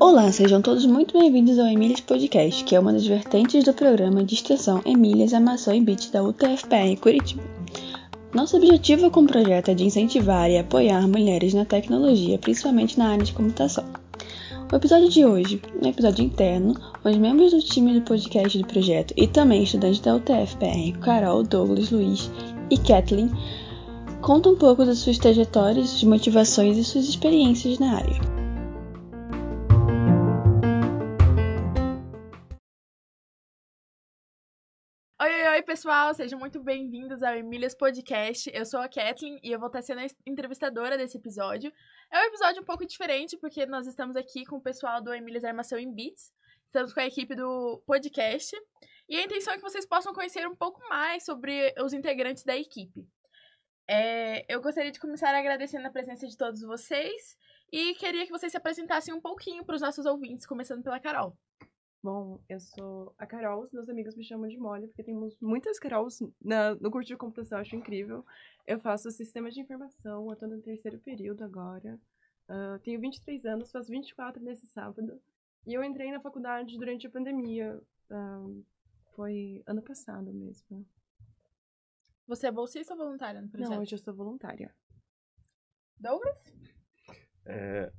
Olá, sejam todos muito bem-vindos ao Emílias Podcast, que é uma das vertentes do programa de extensão Emílias Amação e Beat da UTFPR Curitiba. Nosso objetivo com o projeto é de incentivar e apoiar mulheres na tecnologia, principalmente na área de computação. O episódio de hoje é um episódio interno, os membros do time do podcast do projeto e também estudantes da UTFPR, Carol, Douglas, Luiz e Kathleen, contam um pouco das suas trajetórias, suas motivações e suas experiências na área. pessoal, sejam muito bem-vindos ao Emílias Podcast. Eu sou a Kathleen e eu vou estar sendo a entrevistadora desse episódio. É um episódio um pouco diferente porque nós estamos aqui com o pessoal do Emílias Armação em Beats. Estamos com a equipe do podcast e a intenção é que vocês possam conhecer um pouco mais sobre os integrantes da equipe. É, eu gostaria de começar agradecendo a presença de todos vocês e queria que vocês se apresentassem um pouquinho para os nossos ouvintes, começando pela Carol. Bom, eu sou a Carol, os meus amigos me chamam de Molly, porque temos muitas Carols na, no curso de computação, acho incrível. Eu faço sistemas de informação, eu tô no terceiro período agora. Uh, tenho 23 anos, faço 24 nesse sábado. E eu entrei na faculdade durante a pandemia. Uh, foi ano passado mesmo. Você é bolsista ou voluntária no projeto? Não, hoje eu sou voluntária. Douglas? É,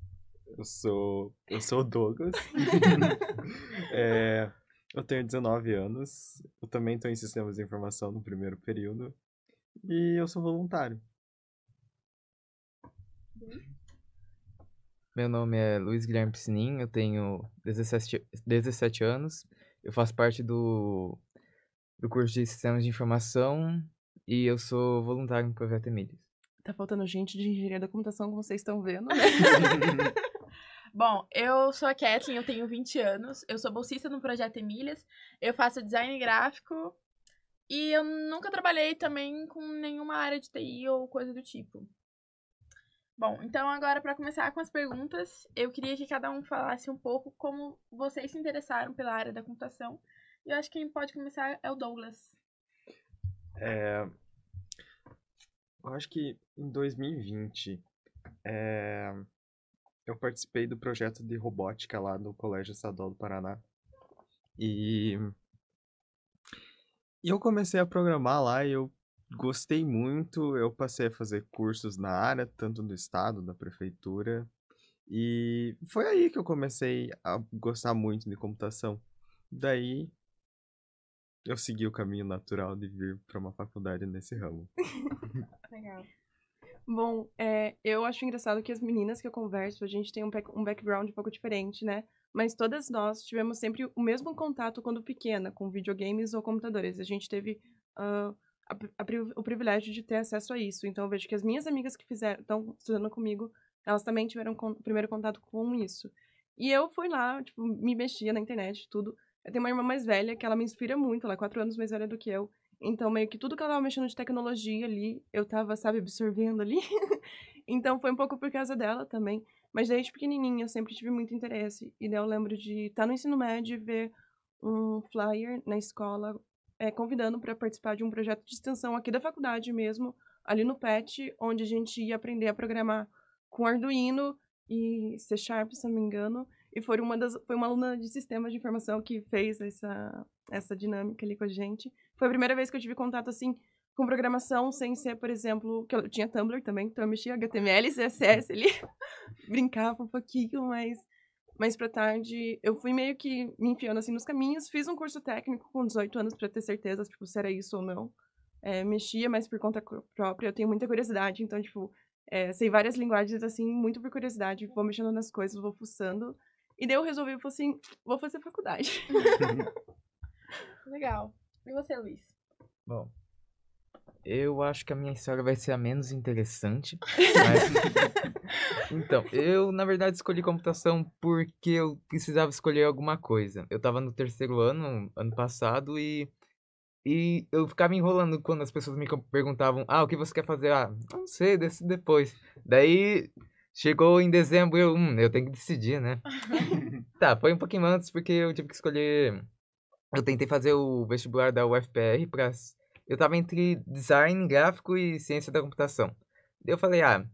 eu sou. Eu sou o Douglas. é, eu tenho 19 anos. Eu também estou em sistemas de informação no primeiro período. E eu sou voluntário. Meu nome é Luiz Guilherme Piscinin, eu tenho 17, 17 anos. Eu faço parte do, do curso de Sistemas de Informação e eu sou voluntário no Projeto Emílias. Tá faltando gente de engenharia da computação, como vocês estão vendo, né? Bom, eu sou a Kathleen, eu tenho 20 anos, eu sou bolsista no Projeto Emílias, eu faço design gráfico e eu nunca trabalhei também com nenhuma área de TI ou coisa do tipo. Bom, então agora para começar com as perguntas, eu queria que cada um falasse um pouco como vocês se interessaram pela área da computação. E eu acho que quem pode começar é o Douglas. É... Eu acho que em 2020, é eu participei do projeto de robótica lá no Colégio Estadual do Paraná. E, e eu comecei a programar lá e eu gostei muito. Eu passei a fazer cursos na área, tanto do estado, da prefeitura. E foi aí que eu comecei a gostar muito de computação. Daí eu segui o caminho natural de vir para uma faculdade nesse ramo. Legal. Bom, é, eu acho engraçado que as meninas que eu converso, a gente tem um, um background um pouco diferente, né? Mas todas nós tivemos sempre o mesmo contato quando pequena, com videogames ou computadores. A gente teve uh, a, a, o privilégio de ter acesso a isso. Então, eu vejo que as minhas amigas que estão estudando comigo, elas também tiveram o primeiro contato com isso. E eu fui lá, tipo, me mexia na internet, tudo. Eu tenho uma irmã mais velha que ela me inspira muito, ela é quatro anos mais velha do que eu. Então, meio que tudo que ela tava mexendo de tecnologia ali, eu tava, sabe, absorvendo ali. então, foi um pouco por causa dela também. Mas desde pequenininha eu sempre tive muito interesse. E daí eu lembro de estar tá no ensino médio e ver um flyer na escola é, convidando para participar de um projeto de extensão aqui da faculdade mesmo, ali no PET, onde a gente ia aprender a programar com Arduino e C Sharp, se não me engano. E foi uma, das, foi uma aluna de sistemas de informação que fez essa, essa dinâmica ali com a gente. Foi a primeira vez que eu tive contato, assim, com programação, sem ser, por exemplo, que eu tinha Tumblr também, então eu mexia HTML, CSS ali, brincava um pouquinho, mas mais pra tarde eu fui meio que me enfiando, assim, nos caminhos, fiz um curso técnico com 18 anos para ter certeza, tipo, se era isso ou não. É, mexia, mas por conta própria, eu tenho muita curiosidade, então, tipo, é, sei várias linguagens, assim, muito por curiosidade, vou mexendo nas coisas, vou fuçando, e daí eu resolvi, eu falei assim, vou fazer faculdade. Legal. E você, Luiz? Bom, eu acho que a minha história vai ser a menos interessante. Mas... então, eu na verdade escolhi computação porque eu precisava escolher alguma coisa. Eu tava no terceiro ano, ano passado, e, e eu ficava enrolando quando as pessoas me perguntavam: Ah, o que você quer fazer? Ah, não sei, decido depois. Daí chegou em dezembro, eu, hum, eu tenho que decidir, né? tá, foi um pouquinho antes porque eu tive que escolher eu tentei fazer o vestibular da UFPR para eu tava entre design gráfico e ciência da computação. Eu falei, ah,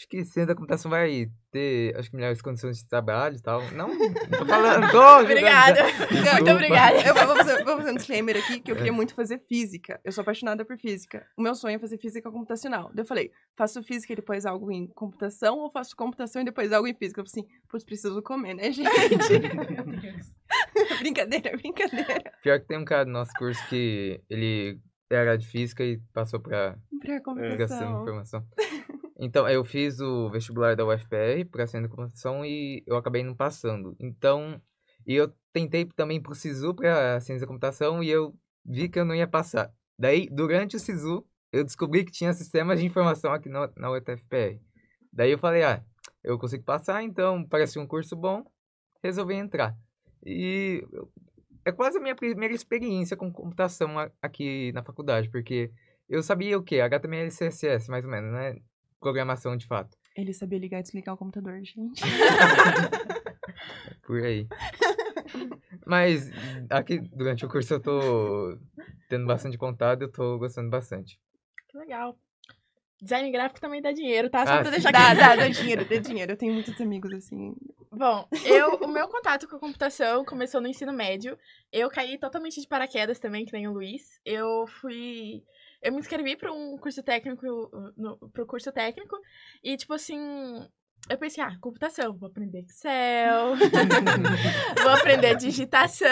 acho que ciência da computação vai ter, acho que melhores condições de trabalho e tal. Não, não tô falando, tô Obrigada. Muito obrigada. Eu vou fazer, vou fazer um disclaimer aqui, que eu queria muito fazer física. Eu sou apaixonada por física. O meu sonho é fazer física computacional. Daí eu falei, faço física e depois algo em computação, ou faço computação e depois algo em física? Eu falei assim, putz, preciso comer, né, gente? brincadeira, brincadeira. Pior que tem um cara do nosso curso que ele era de física e passou pra Pra computação. informação. Então, eu fiz o vestibular da UFPR para ciência da computação e eu acabei não passando. Então, e eu tentei também pro SISU para ciência da computação e eu vi que eu não ia passar. Daí, durante o SISU, eu descobri que tinha sistemas de informação aqui na, na UTFPR. Daí eu falei, ah, eu consigo passar, então parece um curso bom, resolvi entrar. E é quase a minha primeira experiência com computação aqui na faculdade, porque eu sabia o quê? HTML e CSS, mais ou menos, né? Programação de fato. Ele sabia ligar e desligar o computador, gente. Por aí. Mas aqui durante o curso eu tô tendo bastante contato e eu tô gostando bastante. Que legal. Design gráfico também dá dinheiro, tá? Só Ah, pra sim. deixar Dá, claro. dá, dá dinheiro, dá dinheiro. Eu tenho muitos amigos assim. Bom, eu, o meu contato com a computação começou no ensino médio. Eu caí totalmente de paraquedas também, que nem o Luiz. Eu fui. Eu me inscrevi para um curso técnico, no, pro curso técnico, e tipo assim, eu pensei, ah, computação, vou aprender Excel, vou aprender digitação,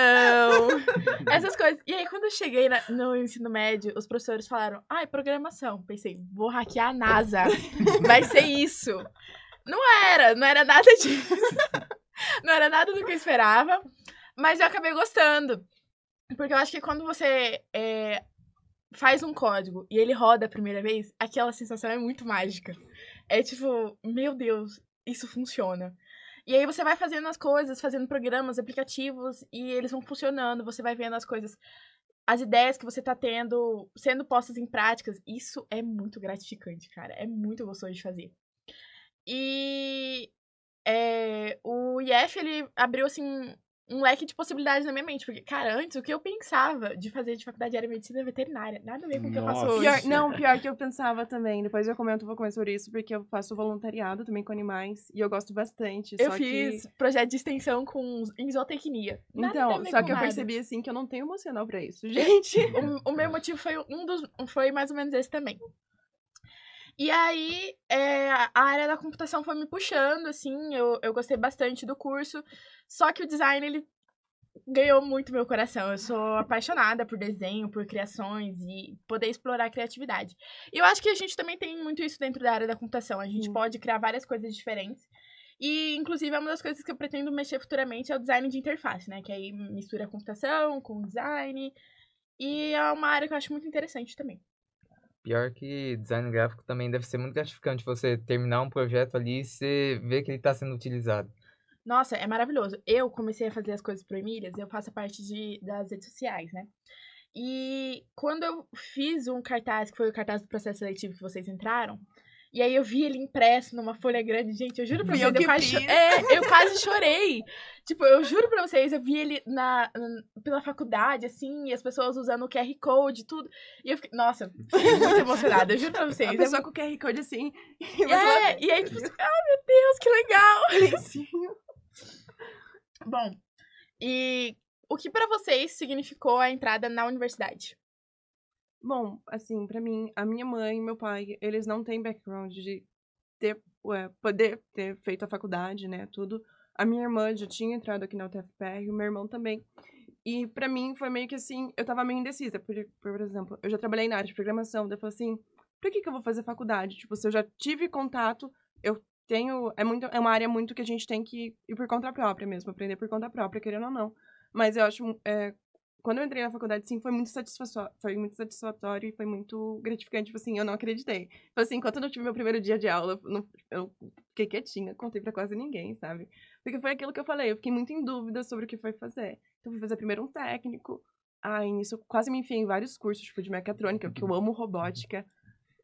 essas coisas. E aí, quando eu cheguei na- no ensino médio, os professores falaram, ah, é programação. Pensei, vou hackear a NASA, vai ser isso. Não era, não era nada disso. não era nada do que eu esperava, mas eu acabei gostando. Porque eu acho que quando você é, faz um código e ele roda a primeira vez, aquela sensação é muito mágica. É tipo, meu Deus, isso funciona. E aí você vai fazendo as coisas, fazendo programas, aplicativos, e eles vão funcionando, você vai vendo as coisas, as ideias que você tá tendo sendo postas em práticas. Isso é muito gratificante, cara. É muito gostoso de fazer. E é, o IF, ele abriu, assim, um leque de possibilidades na minha mente. Porque, cara, antes o que eu pensava de fazer de faculdade era medicina veterinária. Nada a ver com o que eu faço hoje. Pior, não, pior que eu pensava também. Depois eu comento um pouco mais sobre isso, porque eu faço voluntariado também com animais. E eu gosto bastante. Eu só fiz Que... projeto de extensão com em zootecnia. Nada a Então, ver só com que eu nada. percebi assim que eu não tenho emocional pra isso, gente. o, o meu motivo foi um dos. Foi mais ou menos esse também. E aí, é, a área da computação foi me puxando, assim, eu, eu gostei bastante do curso. Só que o design, ele ganhou muito meu coração. Eu sou apaixonada por desenho, por criações e poder explorar a criatividade. E eu acho que a gente também tem muito isso dentro da área da computação. A gente Sim. pode criar várias coisas diferentes. E, inclusive, é uma das coisas que eu pretendo mexer futuramente é o design de interface, né? Que aí mistura a computação com design. E é uma área que eu acho muito interessante também. Pior que design gráfico também deve ser muito gratificante você terminar um projeto ali e você ver que ele está sendo utilizado. Nossa, é maravilhoso. Eu comecei a fazer as coisas pro Emílias, eu faço a parte de, das redes sociais, né? E quando eu fiz um cartaz, que foi o cartaz do processo seletivo que vocês entraram, e aí eu vi ele impresso numa folha grande, gente, eu juro pra vocês, eu quase, é, eu quase chorei. Tipo, eu juro pra vocês, eu vi ele na, na- pela faculdade, assim, e as pessoas usando o QR Code e tudo. E eu fiquei, nossa, fiquei muito emocionada, eu juro pra vocês. A É pessoa com o QR Code assim. E É, e aí, tipo, ai meu Deus, que legal! lencinho. Bom, e o que pra vocês significou a entrada na universidade? Bom, assim, pra mim, a minha mãe e meu pai, eles não têm background de ter, ué, poder ter feito a faculdade, né, tudo. A minha irmã já tinha entrado aqui na UTFPR, o meu irmão também. E pra mim foi meio que assim, eu tava meio indecisa, por, por exemplo, eu já trabalhei na área de programação, daí eu falei assim, pra que que eu vou fazer faculdade? Tipo, se eu já tive contato, eu tenho, é muito, é uma área muito que a gente tem que ir por conta própria mesmo, aprender por conta própria, querendo ou não. Mas eu acho, é, quando eu entrei na faculdade, sim, foi muito satisfatório, foi muito satisfatório e foi muito gratificante, tipo assim, eu não acreditei. Tipo assim, enquanto eu não tive meu primeiro dia de aula, eu, não- eu fiquei quietinha, contei pra quase ninguém, sabe? Porque foi aquilo que eu falei, eu fiquei muito em dúvida sobre o que foi fazer. Então, fui fazer primeiro um técnico, aí nisso eu quase me enfiei em vários cursos, tipo, de mecatrônica, porque eu amo robótica.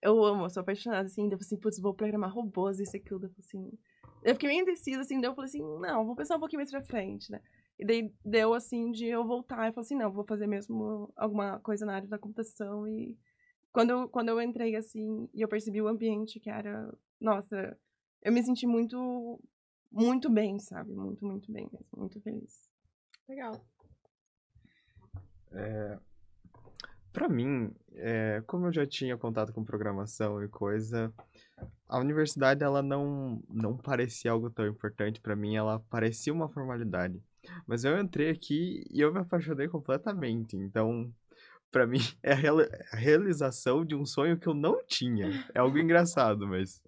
Eu amo, eu sou apaixonada, assim, daí eu falei assim, putz, vou programar robôs, isso e aquilo, daí eu falei assim... Eu fiquei meio indecisa, assim, daí eu falei assim, não, vou pensar um pouquinho mais pra frente, né? E daí deu assim de eu voltar e falei assim, não, vou fazer mesmo alguma coisa na área da computação e quando, quando eu entrei, assim, e eu percebi o ambiente que era... Nossa, eu me senti muito, muito bem, sabe? Muito, muito bem mesmo. Muito feliz. Legal. É, para mim, é, como eu já tinha contato com programação e coisa, a universidade ela não não parecia algo tão importante para mim, ela parecia uma formalidade. Mas eu entrei aqui e eu me apaixonei completamente. Então, para mim é a, real, a, realização de um sonho que eu não tinha. É algo engraçado, mas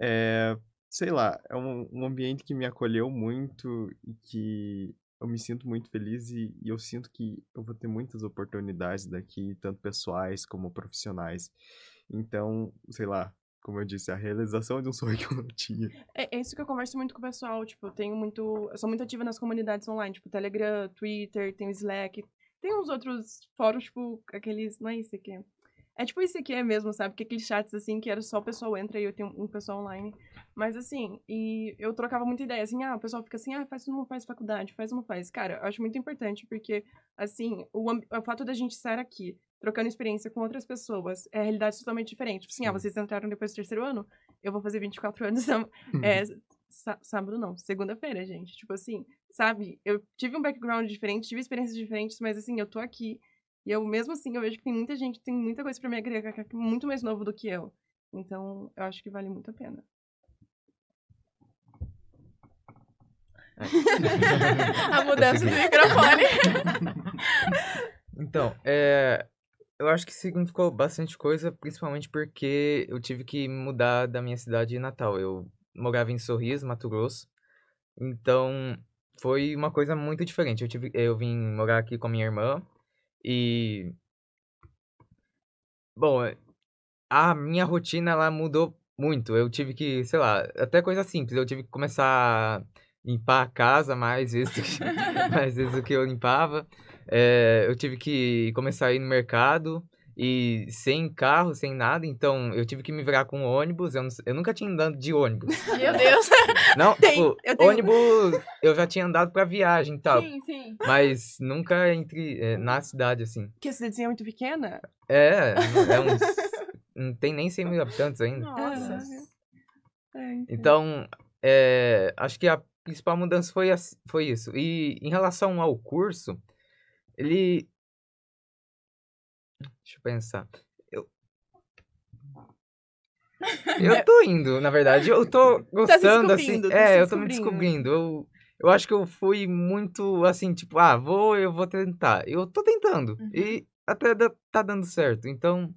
é, sei lá, é um, um ambiente que me acolheu muito e que eu me sinto muito feliz e, e, eu sinto que eu vou ter muitas oportunidades daqui, tanto pessoais como profissionais. Então, sei lá, como eu disse, a realização de um sonho que eu não tinha. É, é isso que eu converso muito com o pessoal, tipo, eu tenho muito, eu sou muito ativa nas comunidades online, tipo, Telegram, Twitter, tem o Slack, tem uns outros fóruns, tipo, aqueles, não é isso aqui, é tipo isso aqui é mesmo, sabe? Que aqueles chats, assim, que era só o pessoal entra e eu tenho um pessoal online. Mas, assim, e eu trocava muita ideia, assim, ah, o pessoal fica assim, ah, faz ou não faz faculdade, faz ou não faz. Cara, eu acho muito importante, porque, assim, o, o fato da gente estar aqui, trocando experiência com outras pessoas, é realidade totalmente diferente. Tipo assim, ah, vocês entraram depois do terceiro ano, eu vou fazer 24 anos, é, sábado não, segunda-feira, gente. Tipo assim, sabe? Eu tive um background diferente, tive experiências diferentes, mas, assim, eu tô aqui e eu, mesmo assim, eu vejo que tem muita gente, tem muita coisa para me agregar, que é muito mais novo do que eu. Então, eu acho que vale muito a pena. a mudança do microfone. então, é, eu acho que significou bastante coisa, principalmente porque eu tive que mudar da minha cidade natal. Eu morava em Sorriso, Mato Grosso. Então, foi uma coisa muito diferente. Eu, tive, eu vim morar aqui com a minha irmã e. Bom, a minha rotina ela mudou muito. Eu tive que, sei lá, até coisa simples. Eu tive que começar a limpar a casa mais vezes, mais vezes do que eu limpava. É, eu tive que começar a ir no mercado e sem carro, sem nada, então eu tive que me virar com ônibus. Eu, não, eu nunca tinha andado de ônibus. Meu Deus! Não, Tem, tipo, eu tenho... ônibus eu já tinha andado pra viagem e tal. Sim, sim. Mas nunca entre é, na cidade, assim. Que a cidadezinha é muito pequena? É, é uns. não tem nem 100 mil habitantes ainda. Nossa. É, então, é, acho que a principal mudança foi, foi isso. E em relação ao curso, ele Deixa eu pensar. Eu. Eu tô indo, na verdade. Eu tô tá gostando, tá assim. Tá é, eu tô me descobrindo. Eu, eu acho que eu fui muito assim, tipo, ah, vou, eu vou tentar. Eu tô tentando. Uhum. E até tá dando certo. Então,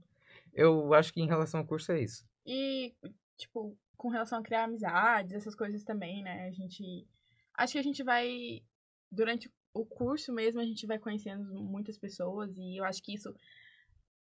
eu acho que em relação ao curso é isso. E, tipo, com relação a criar amizades, essas coisas também, né? A gente. Acho que a gente vai. Durante o curso mesmo, a gente vai conhecendo muitas pessoas. E eu acho que isso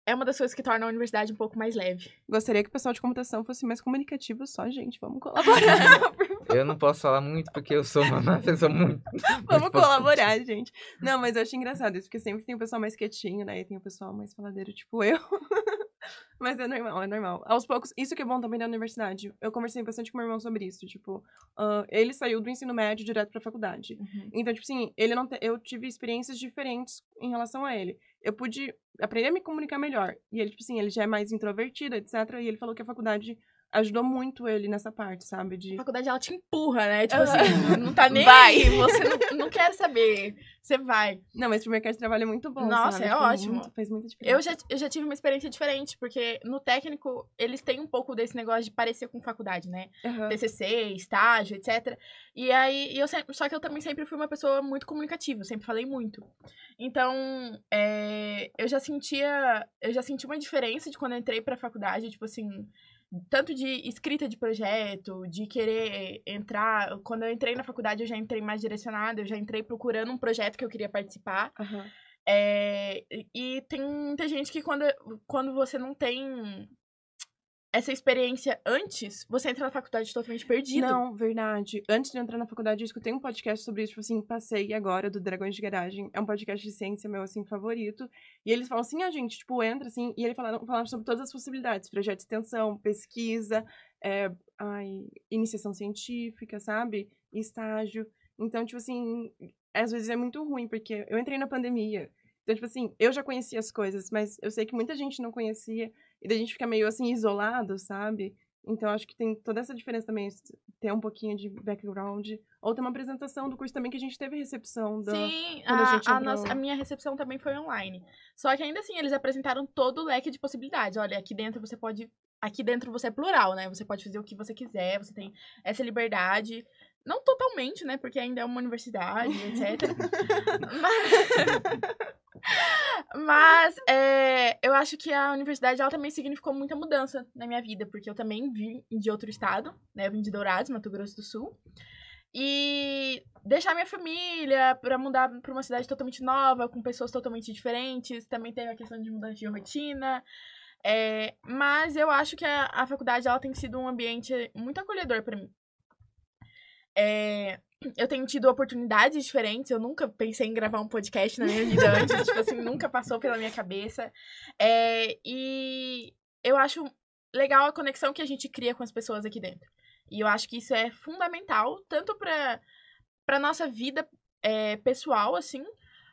é uma das coisas que torna a universidade um pouco mais leve. Gostaria que o pessoal de computação fosse mais comunicativo só, gente. Vamos colaborar. eu não posso falar muito porque eu sou uma pessoa muito. Vamos colaborar, gente. Não, mas eu acho engraçado isso, porque sempre tem o pessoal mais quietinho, né? E tem o pessoal mais faladeiro, tipo eu. Mas é normal, é normal. Aos poucos, isso que é bom também da universidade. Eu conversei bastante com meu irmão sobre isso. Tipo, uh, ele saiu do ensino médio direto pra faculdade. Uhum. Então, tipo assim, ele não te... eu tive experiências diferentes em relação a ele. Eu pude aprender a me comunicar melhor. E ele, tipo assim, ele já é mais introvertido, etc. E ele falou que a faculdade ajudou muito ele nessa parte, sabe? De... A faculdade, ela te empurra, né? Tipo assim, não tá nem vai. aí, você não, não quer saber, você vai. Não, mas pro mercado de trabalho é muito bom, Nossa, sabe? é ótimo. Muito, faz muita diferença. Eu já, eu já tive uma experiência diferente, porque no técnico, eles têm um pouco desse negócio de parecer com faculdade, né? Uhum. TCC, estágio, etc. E aí, eu sempre, só que eu também sempre fui uma pessoa muito comunicativa, sempre falei muito. Então, é, eu já sentia, eu já senti uma diferença de quando eu entrei pra faculdade, tipo assim tanto de escrita de projeto, de querer entrar. Quando eu entrei na faculdade, eu já entrei mais direcionada, eu já entrei procurando um projeto que eu queria participar. Uhum. É, e tem muita gente que quando, quando você não tem essa experiência antes, você entra na faculdade totalmente perdido. Não, verdade. Antes de entrar na faculdade, eu escutei um podcast sobre isso, tipo assim, passei agora, do Dragões de Garagem. É um podcast de ciência meu, assim, favorito. E eles falam assim, a ah, gente, tipo, entra, assim, e eles falaram, falaram sobre todas as possibilidades. Projeto de extensão, pesquisa, é, ai, iniciação científica, sabe? Estágio. Então, tipo assim, às vezes é muito ruim, porque eu entrei na pandemia. Então, tipo assim, eu já conhecia as coisas, mas eu sei que muita gente não conhecia. E daí a gente fica meio assim, isolado, sabe? Então, acho que tem toda essa diferença também, ter um pouquinho de background. Ou ter uma apresentação do curso também, que a gente teve recepção. Da, Sim, a, a, a, nossa, a, minha recepção também foi online. Só que ainda assim, eles apresentaram todo o leque de possibilidades. Olha, aqui dentro você pode. Aqui dentro você é plural, né? Você pode fazer o que você quiser, você tem essa liberdade. Não totalmente, né? Porque ainda é uma universidade, etc. Mas... Mas é, eu acho que a universidade ela também significou muita mudança na minha vida, porque eu também vim de outro estado, né? Eu vim de Dourados, Mato Grosso do Sul. E deixar minha família para mudar para uma cidade totalmente nova, com pessoas totalmente diferentes. Também teve a questão de mudança de rotina. É, mas eu acho que a, a faculdade ela tem sido um ambiente muito acolhedor para mim. É, eu tenho tido oportunidades diferentes. Eu nunca pensei em gravar um podcast na minha vida antes. tipo assim, nunca passou pela minha cabeça. É, e eu acho legal a conexão que a gente cria com as pessoas aqui dentro. E eu acho que isso é fundamental, tanto pra, pra nossa vida é, pessoal, assim,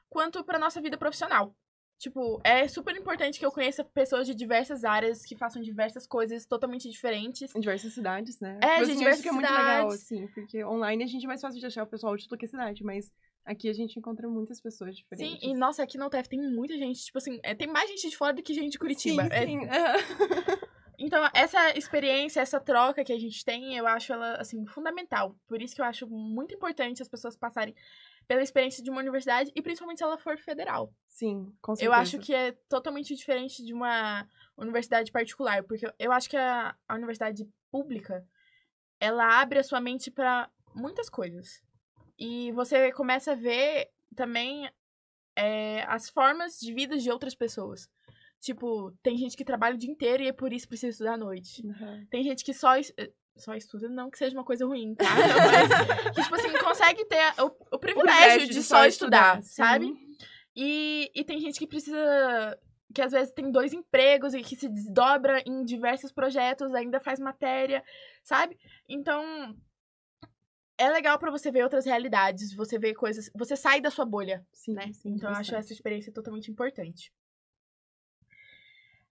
quanto pra nossa vida profissional. Tipo, é super importante que eu conheça pessoas de diversas áreas que façam diversas coisas totalmente diferentes. Em diversas cidades, né? É, de diversas que é muito legal, assim, porque online a gente é mais fácil de achar o pessoal de qualquer cidade, mas aqui a gente encontra muitas pessoas diferentes. Sim, e nossa, aqui no UTF tem muita gente, tipo assim, é, tem mais gente de fora do que gente de Curitiba. Sim, é... sim. então, essa experiência, essa troca que a gente tem, eu acho ela, assim, fundamental. Por isso que eu acho muito importante as pessoas passarem pela experiência de uma universidade e principalmente se ela for federal. Sim, com certeza. Eu acho que é totalmente diferente de uma universidade particular, porque eu acho que a, a universidade pública ela abre a sua mente para muitas coisas. E você começa a ver também é, as formas de vida de outras pessoas. Tipo, tem gente que trabalha o dia inteiro e é por isso precisa estudar à noite. Uhum. Tem gente que só só estuda, não que seja uma coisa ruim, tá? Mas que, tipo assim, consegue ter o, o privilégio de, de, só estudar, estudar sabe? E, e tem gente que precisa. Que às vezes tem dois empregos e que se desdobra em diversos projetos, ainda faz matéria, sabe? Então, é legal para você ver outras realidades, você vê coisas, você sai da sua bolha, sim, né? Sim, então eu acho essa experiência totalmente importante.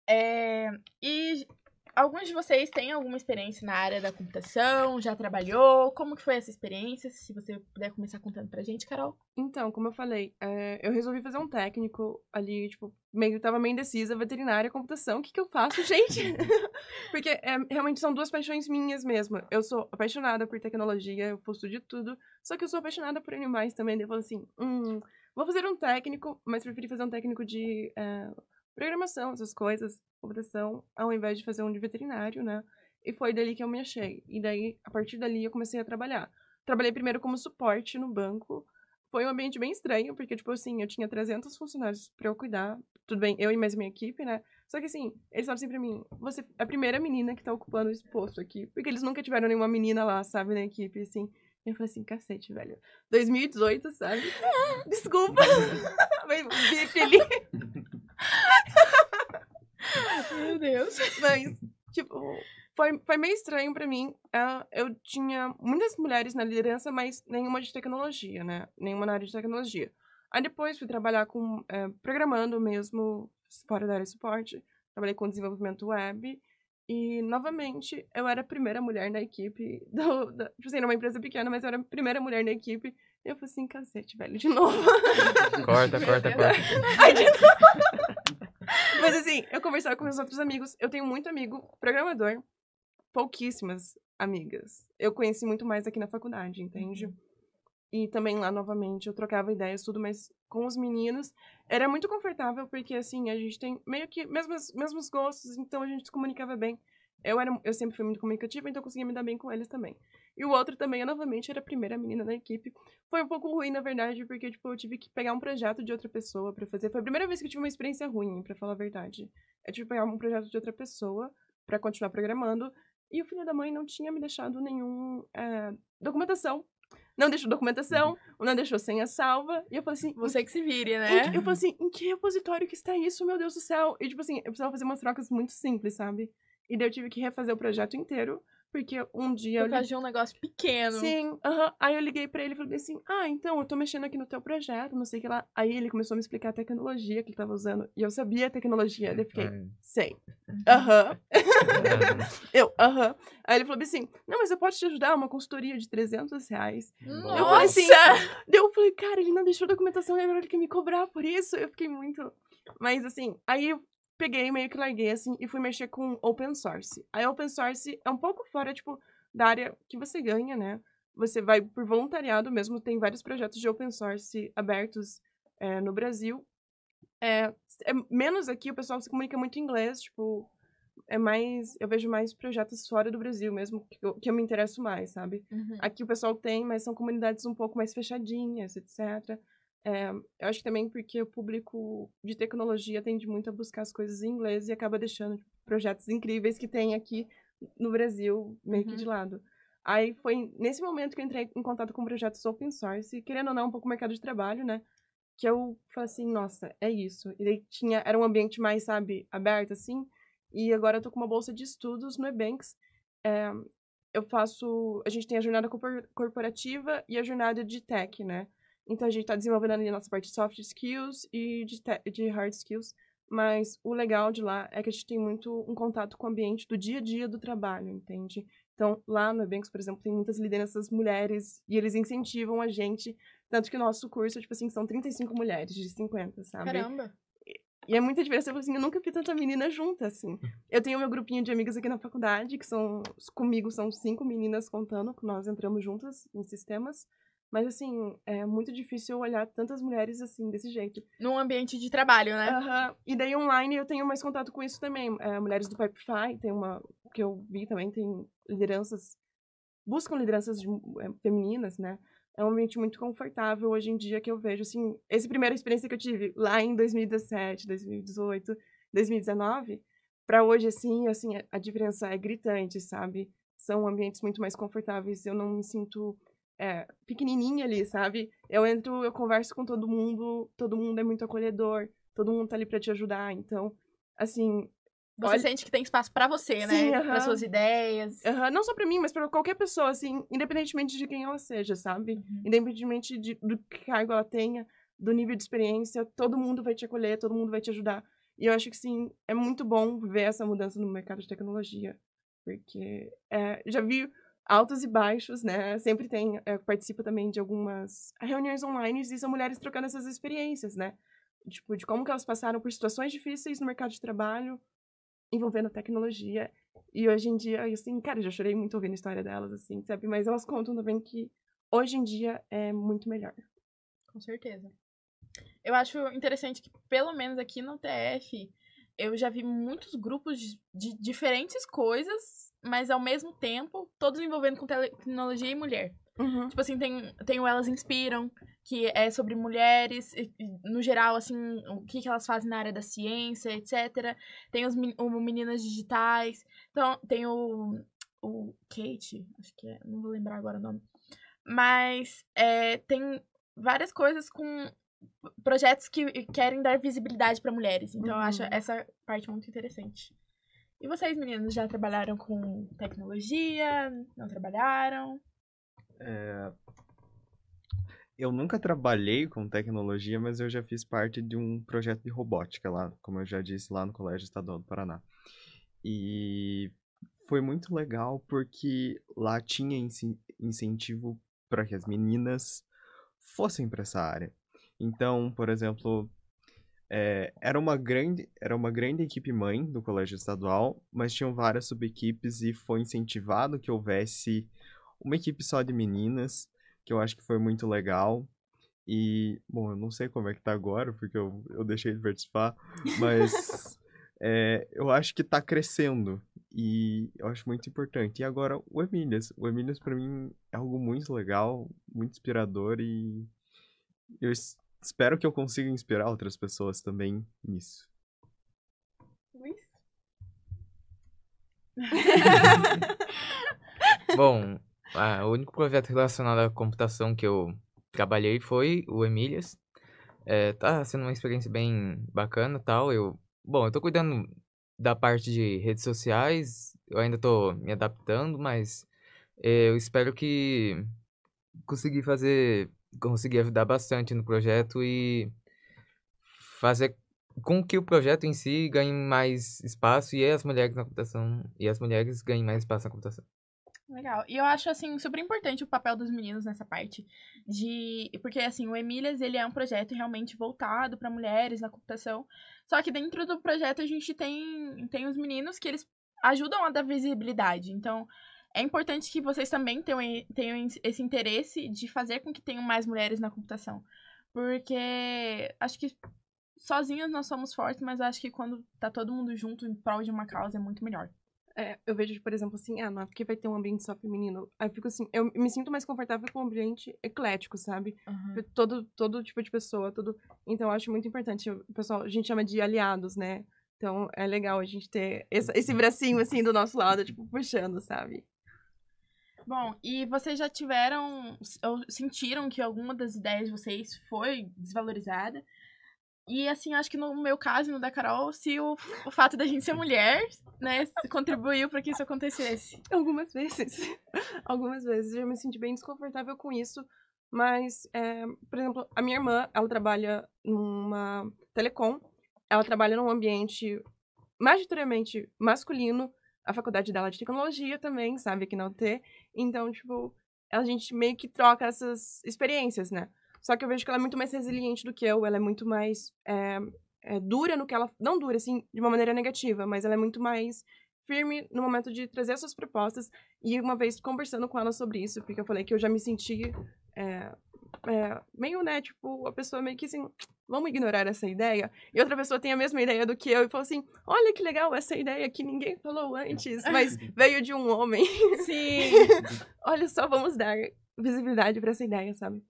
É, e alguns de vocês têm alguma experiência na área da computação? Já trabalhou? Como que foi essa experiência? Se você puder começar contando pra gente, Carol. Então, como eu falei, é, eu resolvi fazer um técnico ali, tipo, meio, tava meio indecisa, veterinária, computação. O que que eu faço, gente? Porque é, realmente são duas paixões minhas mesmo. Eu sou apaixonada por tecnologia, eu posto de tudo, só que eu sou apaixonada por animais também. Eu falo assim, hum, vou fazer um técnico, mas preferi fazer um técnico de... É, programação, essas coisas, computação, ao invés de fazer um de veterinário, né? E foi dali que eu me achei. E daí, a partir dali, eu comecei a trabalhar. Trabalhei primeiro como suporte no banco. Foi um ambiente bem estranho, porque, tipo assim, eu tinha 300 funcionários para eu cuidar. Tudo bem, eu e mais minha equipe, né? Só que, assim, eles falam assim pra mim, você é a primeira menina que tá ocupando esse posto aqui. Porque eles nunca tiveram nenhuma menina lá, sabe, na equipe, assim. E eu falei assim, cacete, velho. 2018, sabe? Desculpa. Mas vi feliz. Meu Deus. Mas, tipo, foi, foi meio estranho para mim. Uh, eu tinha muitas mulheres na liderança, mas nenhuma de tecnologia, né? Nenhuma na área de tecnologia. Aí depois fui trabalhar com uh, programando mesmo, fora da área de suporte. Trabalhei com desenvolvimento web. E, novamente, eu era a primeira mulher na equipe. Do, da, tipo assim, era uma empresa pequena, mas eu era a primeira mulher na equipe. E eu falei assim, cacete, velho, de novo. Corta, corta, corta. Ai, de novo. Mas assim, eu conversava com meus outros amigos. Eu tenho muito amigo programador, pouquíssimas amigas. Eu conheci muito mais aqui na faculdade, entende? Uhum. E também lá, novamente, eu trocava ideias, tudo, mas com os meninos era muito confortável, porque assim, a gente tem meio que mesmos, mesmos gostos, então a gente se comunicava bem. Eu, era, eu sempre fui muito comunicativa, então eu conseguia me dar bem com eles também. E o outro também, eu, novamente, era a primeira menina da equipe. Foi um pouco ruim, na verdade, porque, tipo, eu tive que pegar um projeto de outra pessoa para fazer. Foi a primeira vez que eu tive uma experiência ruim, para falar a verdade. Eu tive que pegar um projeto de outra pessoa para continuar programando. E o filho da mãe não tinha me deixado nenhum é, documentação. Não deixou documentação, não deixou senha salva. E eu falei assim. Você que se vire, né? eu falei assim, em que repositório que está isso, meu Deus do céu? E, tipo assim, eu precisava fazer umas trocas muito simples, sabe? E daí eu tive que refazer o projeto inteiro Porque um dia Por eu causa de um negócio pequeno. Sim, aham. Aí eu liguei pra ele e falei assim: Ah, então, eu tô mexendo aqui no teu projeto, não sei o que lá. Aí ele começou a me explicar a tecnologia que ele tava usando. E eu sabia a tecnologia. Daí eu fiquei, sei. Aham. Eu, aham. Aí ele falou assim: Não, mas eu posso te ajudar, uma consultoria de 300 reais. Nossa! Eu falei assim, Daí eu falei, cara, ele não deixou documentação e agora ele quer me cobrar por isso. Eu fiquei muito. Mas assim, aí peguei, meio que larguei assim e fui mexer com open source. Aí open source é um pouco fora, tipo, da área que você ganha, né? Você vai por voluntariado mesmo, tem vários projetos de open source abertos é, no Brasil. É, é menos aqui, o pessoal se comunica muito em inglês, tipo, é mais. Eu vejo mais projetos fora do Brasil mesmo, que eu, que eu me interesso mais, sabe? Uhum. Aqui o pessoal tem, mas são comunidades um pouco mais fechadinhas, etc. É, eu acho que também porque o público de tecnologia tende muito a buscar as coisas em inglês e acaba deixando tipo, projetos incríveis que tem aqui no Brasil meio que Uhum. de lado. Aí foi nesse momento que eu entrei em contato com projetos open source, querendo ou não, um pouco o mercado de trabalho, né? Que eu falei assim, nossa, é isso. E daí tinha, era um ambiente mais, sabe, aberto, assim. E agora eu tô com uma bolsa de estudos no Ebanks. É, eu faço. A gente tem a jornada corpor- corporativa e a jornada de tech, né? Então a gente tá desenvolvendo ali a nossa parte de soft skills e de, de hard skills. Mas o legal de lá é que a gente tem muito um contato com o ambiente do dia a dia do trabalho, entende? Então, lá no Ebanks, por exemplo, tem muitas lideranças mulheres e eles incentivam a gente. Tanto que o nosso curso, tipo assim, são 35 mulheres de 50, sabe? Caramba. E é muita diferença. Eu falei assim, eu nunca vi tanta menina junta, assim. Eu tenho meu grupinho de amigas aqui na faculdade, que são, comigo são cinco meninas contando, que nós entramos juntas em sistemas. Mas, assim, é muito difícil olhar tantas mulheres, assim, desse jeito. Num ambiente de trabalho, né? Aham. E daí, online, eu tenho mais contato com isso também. É, mulheres do Pipefy, tem uma, que eu vi também, tem lideranças, buscam lideranças de- é, femininas, né? É um ambiente muito confortável hoje em dia que eu vejo, assim, essa primeira experiência que eu tive lá em 2017, 2018, 2019, pra hoje, assim, assim, a- a diferença é gritante, sabe? São ambientes muito mais confortáveis, eu não me sinto é, pequenininha ali, sabe? Eu entro, eu converso com todo mundo, todo mundo é muito acolhedor, todo mundo tá ali pra te ajudar, então, assim, Você olha- sente que tem espaço pra você, Sim, né? aham. Para suas ideias. aham, não só pra mim, mas pra qualquer pessoa, assim, independentemente de quem ela seja, sabe? Uhum. Independentemente de, do que cargo ela tenha, do nível de experiência, todo mundo vai te acolher, todo mundo vai te ajudar. E eu acho que, sim, é muito bom ver essa mudança no mercado de tecnologia, porque é, já vi altos e baixos, né? Sempre tem, participa também de algumas reuniões online e são mulheres trocando essas experiências, né? Tipo, de como que elas passaram por situações difíceis no mercado de trabalho, envolvendo tecnologia. E hoje em dia, assim, cara, já chorei muito ouvindo a história delas, assim, sabe? Mas elas contam também que hoje em dia é muito melhor. Com certeza. Eu acho interessante que, pelo menos aqui no TF, eu já vi muitos grupos de, de diferentes coisas, mas ao mesmo tempo, todos envolvendo com tecnologia e mulher. Uhum. Tipo assim, tem, tem o Elas Inspiram, que é sobre mulheres, e- no geral, assim, o que, que elas fazem na área da ciência, etc. Tem os o Meninas Digitais. Então, tem o, o Kate, acho que é, não vou lembrar agora o nome. Mas é, tem várias coisas com projetos que querem dar visibilidade para mulheres. Então, eu acho Uhum. essa parte muito interessante. E vocês, meninos, já trabalharam com tecnologia? Não trabalharam? Eu nunca trabalhei com tecnologia, mas eu já fiz parte de um projeto de robótica lá, como eu já disse, lá no Colégio Estadual do Paraná. E foi muito legal porque lá tinha incentivo para que as meninas fossem para essa área. Então, por exemplo, é, era uma grande, era uma grande equipe mãe do Colégio Estadual, mas tinham várias subequipes e foi incentivado que houvesse uma equipe só de meninas que eu acho que foi muito legal. E, bom, eu não sei como é que tá agora, porque eu, eu deixei de participar, mas é, eu acho que tá crescendo e eu acho muito importante. E agora, o Emílias. O Emílias, pra mim, é algo muito legal, muito inspirador e eu espero que eu consiga inspirar outras pessoas também nisso. Bom, o único projeto relacionado à computação que eu trabalhei foi o Emílias. É, tá sendo uma experiência bem bacana tal. Eu, bom, eu tô cuidando da parte de redes sociais, eu ainda tô me adaptando, mas eh, eu espero que conseguir fazer, conseguir ajudar bastante no projeto e fazer com que o projeto em si ganhe mais espaço e as mulheres na computação e as mulheres ganhem mais espaço na computação. Legal. E eu acho, assim, super importante o papel dos meninos nessa parte. de Porque, assim, o Emílias, ele é um projeto realmente voltado para mulheres na computação. Só que dentro do projeto a gente tem, tem os meninos que eles ajudam a dar visibilidade. Então, é importante que vocês também tenham, tenham esse interesse de fazer com que tenham mais mulheres na computação. Porque acho que sozinhas nós somos fortes, mas acho que quando tá todo mundo junto em prol de uma causa é muito melhor. É, eu vejo, por exemplo, assim, ah, não é porque vai ter um ambiente só feminino. Aí eu fico assim, eu me sinto mais confortável com um ambiente eclético, sabe? Uhum. Todo, todo tipo de pessoa, tudo. Então eu acho muito importante. O pessoal, a gente chama de aliados, né? Então é legal a gente ter esse, esse bracinho, assim, do nosso lado, tipo, puxando, sabe? Bom, e vocês já tiveram, ou sentiram que alguma das ideias de vocês foi desvalorizada? E assim, acho que no meu caso, no da Carol, se o, o fato da gente ser mulher, né, contribuiu para que isso acontecesse. Algumas vezes. Algumas vezes eu me senti bem desconfortável com isso. Mas, é, por exemplo, a minha irmã, ela trabalha numa telecom. Ela trabalha num ambiente majoritariamente masculino. A faculdade dela é de tecnologia também, sabe, aqui na UT. Então, tipo, a gente meio que troca essas experiências, né? Só que eu vejo que ela é muito mais resiliente do que eu, ela é muito mais é, é, dura no que ela. Não dura, assim, de uma maneira negativa, mas ela é muito mais firme no momento de trazer as suas propostas. E uma vez conversando com ela sobre isso, porque eu falei que eu já me senti é, é, meio, né, tipo, a pessoa meio que assim, vamos ignorar essa ideia. E outra pessoa tem a mesma ideia do que eu e falou assim: olha que legal essa ideia que ninguém falou antes, mas veio de um homem. Sim. olha só, vamos dar visibilidade para essa ideia, sabe?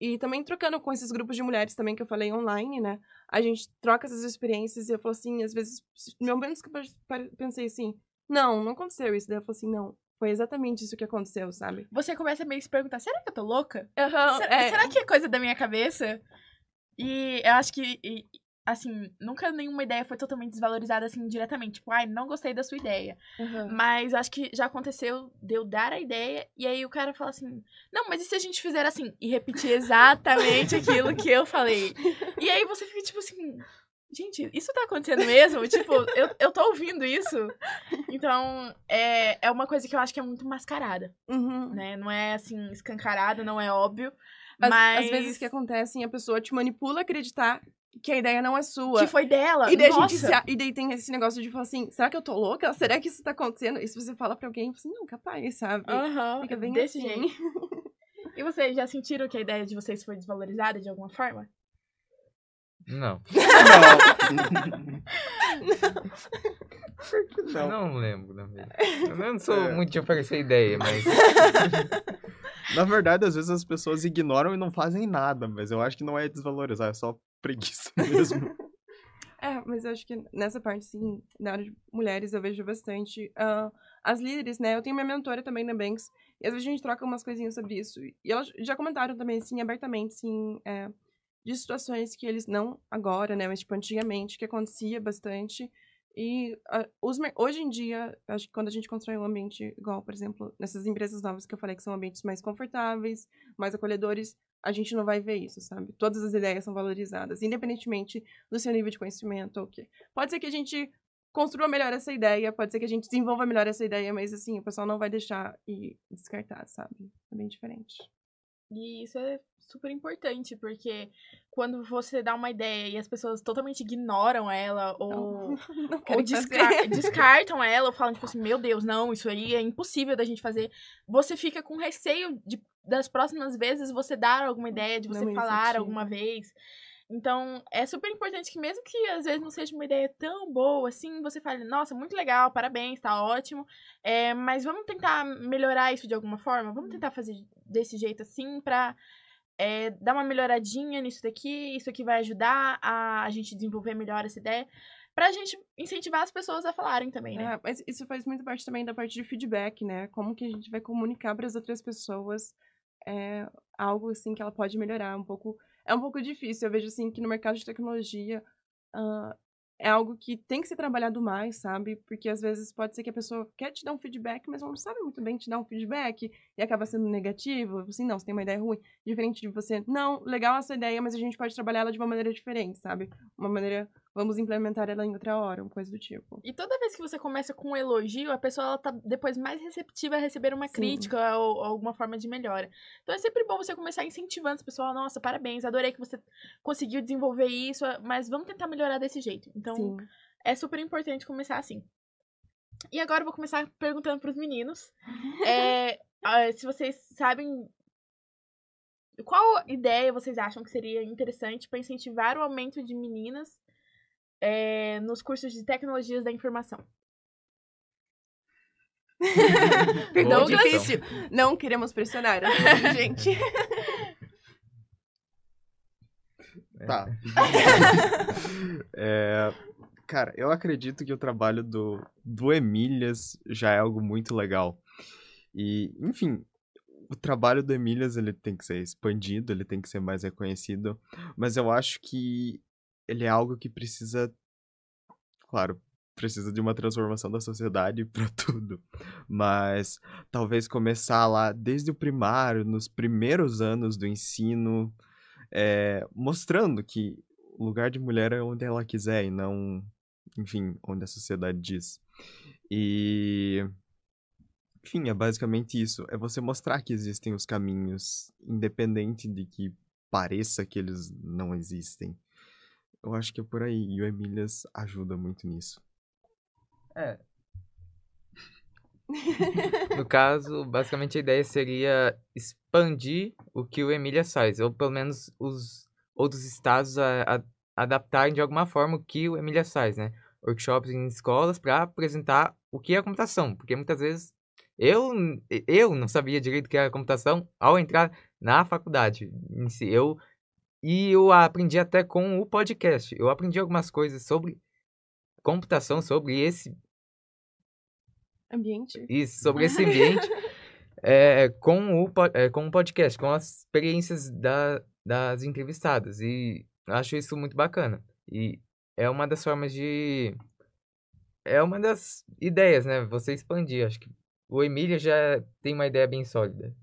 E também trocando com esses grupos de mulheres também que eu falei online, né? A gente troca essas experiências e eu falo assim, às vezes, no momento que eu pensei assim, não, não aconteceu isso. Daí eu falo assim, não, foi exatamente isso que aconteceu, sabe? Você começa a meio que se perguntar, será que eu tô louca? Uhum, será, é... será que é coisa da minha cabeça? E eu acho que assim, nunca nenhuma ideia foi totalmente desvalorizada, assim, diretamente. Tipo, ai, não gostei da sua ideia. Uhum. Mas acho que já aconteceu de eu dar a ideia e aí o cara fala assim: não, mas e se a gente fizer assim? E repetir exatamente aquilo que eu falei. E aí você fica tipo assim. Gente, isso tá acontecendo mesmo? tipo, eu, eu tô ouvindo isso. Então, é, é uma coisa que eu acho que é muito mascarada. Uhum. Né? Não é assim, escancarada, não é óbvio. Mas... Às vezes que acontecem, a pessoa te manipula a acreditar que a ideia não é sua. Que foi dela. E daí, Nossa. Se, e daí tem esse negócio de falar assim, será que eu tô louca? Será que isso tá acontecendo? E se você fala pra alguém, assim, não, capaz, sabe? Uhum, Fica bem desse assim. jeito. e vocês já sentiram que a ideia de vocês foi desvalorizada de alguma forma? Não. Não. não. Não lembro, na verdade. Eu não sou é. muito de oferecer ideia, mas. Na verdade, às vezes as pessoas ignoram e não fazem nada, mas eu acho que não é desvalorizar, é só preguiça mesmo. é, mas eu acho que nessa parte, sim, na área de mulheres, eu vejo bastante. Uh, as líderes, né? Eu tenho minha mentora também na Banks, e às vezes a gente troca umas coisinhas sobre isso. E elas já comentaram também, assim, abertamente, sim, é, de situações que eles, não agora, né? Mas, tipo, antigamente, que acontecia bastante. E os, hoje em dia, acho que quando a gente constrói um ambiente igual, por exemplo, nessas empresas novas que eu falei que são ambientes mais confortáveis, mais acolhedores, a gente não vai ver isso, sabe? Todas as ideias são valorizadas, independentemente do seu nível de conhecimento ou o quê. Pode ser que a gente construa melhor essa ideia, pode ser que a gente desenvolva melhor essa ideia, mas assim, o pessoal não vai deixar e descartar, sabe? É bem diferente. E isso é super importante, porque quando você dá uma ideia e as pessoas totalmente ignoram ela, ou, não, não ou desca descartam ela, ou falam, tipo assim, meu Deus, não, isso aí é impossível da gente fazer, você fica com receio de, das próximas vezes você dar alguma ideia, de você não falar alguma vez. Então, é super importante que, mesmo que às vezes não seja uma ideia tão boa assim, você fale, nossa, muito legal, parabéns, tá ótimo. É, mas vamos tentar melhorar isso de alguma forma? Vamos tentar fazer desse jeito assim pra é, dar uma melhoradinha nisso daqui, isso aqui vai ajudar a, a gente desenvolver melhor essa ideia. Pra gente incentivar as pessoas a falarem também, né? É, mas isso faz muito parte também da parte de feedback, né? Como que a gente vai comunicar para as outras pessoas é, algo assim que ela pode melhorar um pouco é um pouco difícil. Eu vejo assim que no mercado de tecnologia uh, é algo que tem que ser trabalhado mais, sabe? Porque às vezes pode ser que a pessoa quer te dar um feedback, mas não sabe muito bem te dar um feedback e acaba sendo negativo. Assim, não, você tem uma ideia ruim. Diferente de você, não, legal essa ideia, mas a gente pode trabalhar ela de uma maneira diferente, sabe? Uma maneira, vamos implementar ela em outra hora, uma coisa do tipo. E toda vez que você começa com um elogio, a pessoa ela tá depois mais receptiva a receber uma Sim. crítica ou, ou, alguma forma de melhora. Então é sempre bom você começar incentivando as pessoas, nossa, parabéns, adorei que você conseguiu desenvolver isso, mas vamos tentar melhorar desse jeito. Então, Sim. é super importante começar assim. E agora eu vou começar perguntando para os meninos. é, se vocês sabem. Qual ideia vocês acham que seria interessante para incentivar o aumento de meninas é, nos cursos de tecnologias da informação? Perdão, difícil. Não queremos pressionar, gente. Tá. é, cara, eu acredito que o trabalho do, do Emílias já é algo muito legal. E, enfim, o trabalho do Emílias ele tem que ser expandido, ele tem que ser mais reconhecido, mas eu acho que ele é algo que precisa, claro, precisa de uma transformação da sociedade para tudo. Mas talvez começar lá desde o primário, nos primeiros anos do ensino, é, mostrando que o lugar de mulher é onde ela quiser e não, enfim, onde a sociedade diz. E. Enfim, é basicamente isso. É você mostrar que existem os caminhos, independente de que pareça que eles não existem. Eu acho que é por aí. E o Emílias ajuda muito nisso. É. No caso, basicamente a ideia seria expandir o que o Emília faz, ou pelo menos os outros estados a, a, adaptarem de alguma forma o que o Emília faz, né? Workshops em escolas para apresentar o que é a computação, porque muitas vezes eu, eu não sabia direito o que era computação ao entrar na faculdade em si. Eu, e eu aprendi até com o podcast. Eu aprendi algumas coisas sobre computação, sobre esse ambiente. Isso, sobre esse ambiente é, com, o, é, com o podcast, com as experiências da, das entrevistadas. E acho isso muito bacana. E é uma das formas de. É uma das ideias, né? Você expandir. Acho que o Emília já tem uma ideia bem sólida.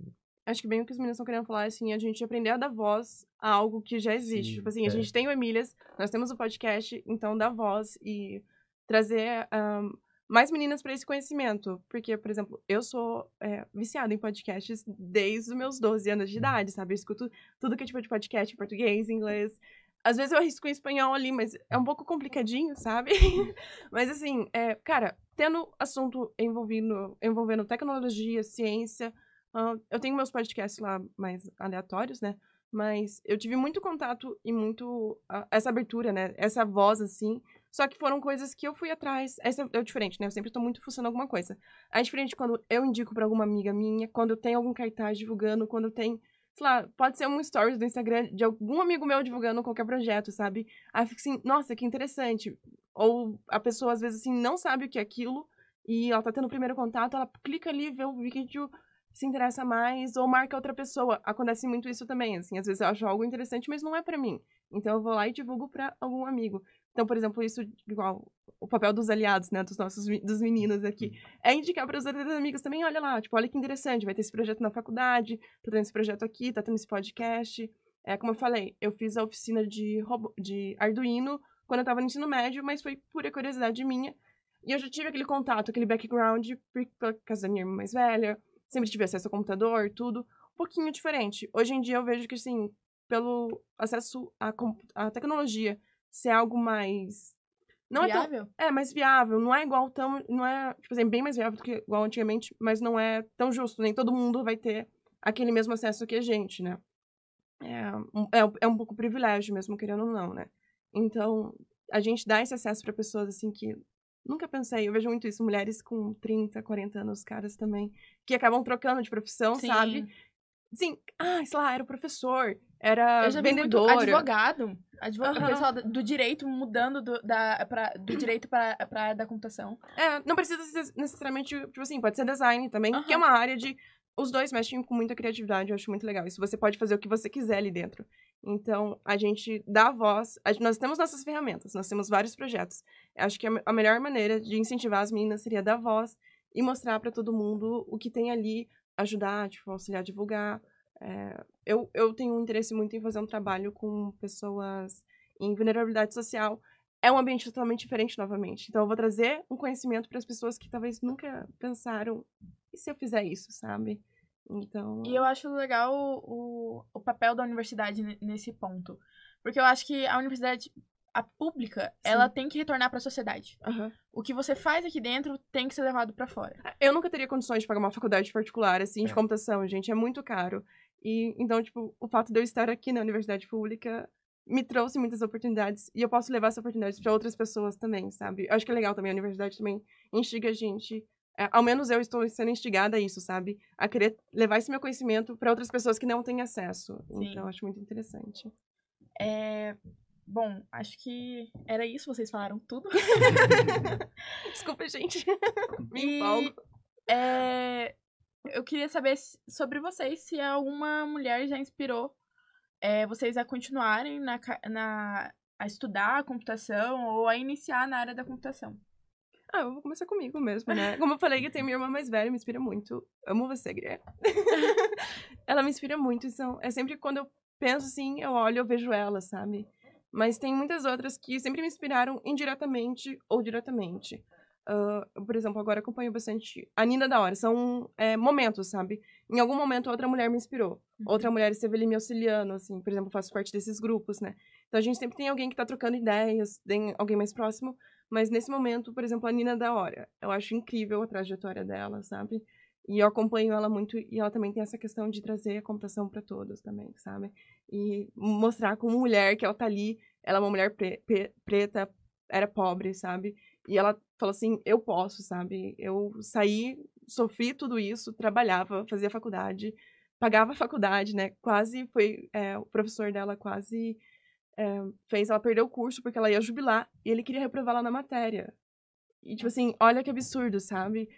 Acho que bem o que os meninos estão querendo falar é assim, a gente aprender a dar voz a algo que já existe. Sim, tipo assim, é. a gente tem o Emílias, nós temos o podcast, então dar voz e trazer um, mais meninas para esse conhecimento. Porque, por exemplo, eu sou é, viciada em podcasts desde os meus 12 anos de idade, sabe? Eu escuto tudo que é tipo de podcast em português, inglês. Às vezes eu arrisco em espanhol ali, mas é um pouco complicadinho, sabe? mas assim, é, cara, tendo assunto envolvendo, envolvendo tecnologia, ciência, uh, eu tenho meus podcasts lá mais aleatórios, né? Mas eu tive muito contato e muito uh, essa abertura, né? Essa voz, assim, só que foram coisas que eu fui atrás. Essa é o diferente, né? Eu sempre tô muito funcionando alguma coisa. É diferente quando eu indico para alguma amiga minha, quando tem algum cartaz divulgando, quando tem, sei lá, pode ser um stories do Instagram de algum amigo meu divulgando qualquer projeto, sabe? Aí eu fico assim, nossa, que interessante. Ou a pessoa às vezes assim não sabe o que é aquilo e ela tá tendo o primeiro contato, ela clica ali, vê o vídeo, se interessa mais ou marca outra pessoa. Acontece muito isso também, assim, às vezes eu acho algo interessante, mas não é para mim. Então eu vou lá e divulgo para algum amigo. Então, por exemplo, isso, igual o papel dos aliados, né, dos nossos dos meninos aqui, é indicar para os outros amigos também, olha lá, tipo, olha que interessante, vai ter esse projeto na faculdade, tá tendo esse projeto aqui, tá tendo esse podcast. É, como eu falei, eu fiz a oficina de, robô, de Arduino quando eu tava no ensino médio, mas foi pura curiosidade minha. E eu já tive aquele contato, aquele background por, por causa da minha irmã mais velha, sempre tive acesso ao computador, tudo, um pouquinho diferente. Hoje em dia eu vejo que, assim, pelo acesso à, à tecnologia ser algo mais. Não viável? é tão. É, mais viável. Não é igual tão. Não é, tipo assim, bem mais viável do que igual antigamente, mas não é tão justo. Nem todo mundo vai ter aquele mesmo acesso que a gente, né? É, é, é um pouco privilégio mesmo, querendo ou não, né? Então, a gente dá esse acesso para pessoas assim que nunca pensei, eu vejo muito isso, mulheres com 30, 40 anos, caras também, que acabam trocando de profissão, Sim. sabe? Sim, ah, sei lá, era professor, era vendedor. advogado. Advogado, uhum. pessoal do direito mudando do, da, pra, do direito para a área da computação. É, não precisa ser necessariamente, tipo assim, pode ser design também, uhum. que é uma área de. Os dois mexem com muita criatividade, eu acho muito legal. Isso você pode fazer o que você quiser ali dentro. Então, a gente dá voz. A, nós temos nossas ferramentas, nós temos vários projetos. Eu acho que a, a melhor maneira de incentivar as meninas seria dar voz e mostrar para todo mundo o que tem ali, ajudar, tipo, auxiliar a divulgar. É, eu, eu tenho um interesse muito em fazer um trabalho com pessoas em vulnerabilidade social. É um ambiente totalmente diferente, novamente. Então, eu vou trazer um conhecimento para as pessoas que talvez nunca pensaram: e se eu fizer isso, sabe? Então. E eu acho legal o, o, o papel da universidade nesse ponto. Porque eu acho que a universidade, a pública, Sim. ela tem que retornar para a sociedade. Uhum. O que você faz aqui dentro tem que ser levado para fora. Eu nunca teria condições de pagar uma faculdade particular, assim, é. de computação, gente. É muito caro. E então, tipo, o fato de eu estar aqui na universidade pública me trouxe muitas oportunidades e eu posso levar essa oportunidade para outras pessoas também, sabe? Eu acho que é legal também a universidade também instiga a gente é, ao menos eu estou sendo instigada a isso, sabe? A querer levar esse meu conhecimento para outras pessoas que não têm acesso. Sim. Então, acho muito interessante. É... Bom, acho que era isso, vocês falaram tudo. Desculpa, gente. Me e, empolgo. É... Eu queria saber sobre vocês, se alguma mulher já inspirou é, vocês a continuarem na, na, a estudar a computação ou a iniciar na área da computação. Ah, eu vou começar comigo mesmo, né? Como eu falei, eu tenho minha irmã mais velha, me inspira muito. Amo você, Guilherme. ela me inspira muito. Então, é sempre quando eu penso assim, eu olho, eu vejo ela, sabe? Mas tem muitas outras que sempre me inspiraram indiretamente ou diretamente. Uh, por exemplo, agora acompanho bastante a Nina da Hora. São é, momentos, sabe? Em algum momento, outra mulher me inspirou. Uhum. Outra mulher esteve ali me auxiliando, assim. Por exemplo, faço parte desses grupos, né? Então, a gente sempre tem alguém que tá trocando ideias, tem alguém mais próximo. Mas nesse momento, por exemplo, a Nina da Hora, eu acho incrível a trajetória dela, sabe? E eu acompanho ela muito e ela também tem essa questão de trazer a computação para todos também, sabe? E mostrar como mulher que ela tá ali, ela é uma mulher pre pre preta, era pobre, sabe? E ela falou assim: eu posso, sabe? Eu saí, sofri tudo isso, trabalhava, fazia faculdade, pagava a faculdade, né? Quase foi. É, o professor dela quase é, fez ela perder o curso porque ela ia jubilar e ele queria reprovar ela na matéria. E, tipo assim, olha que absurdo, sabe?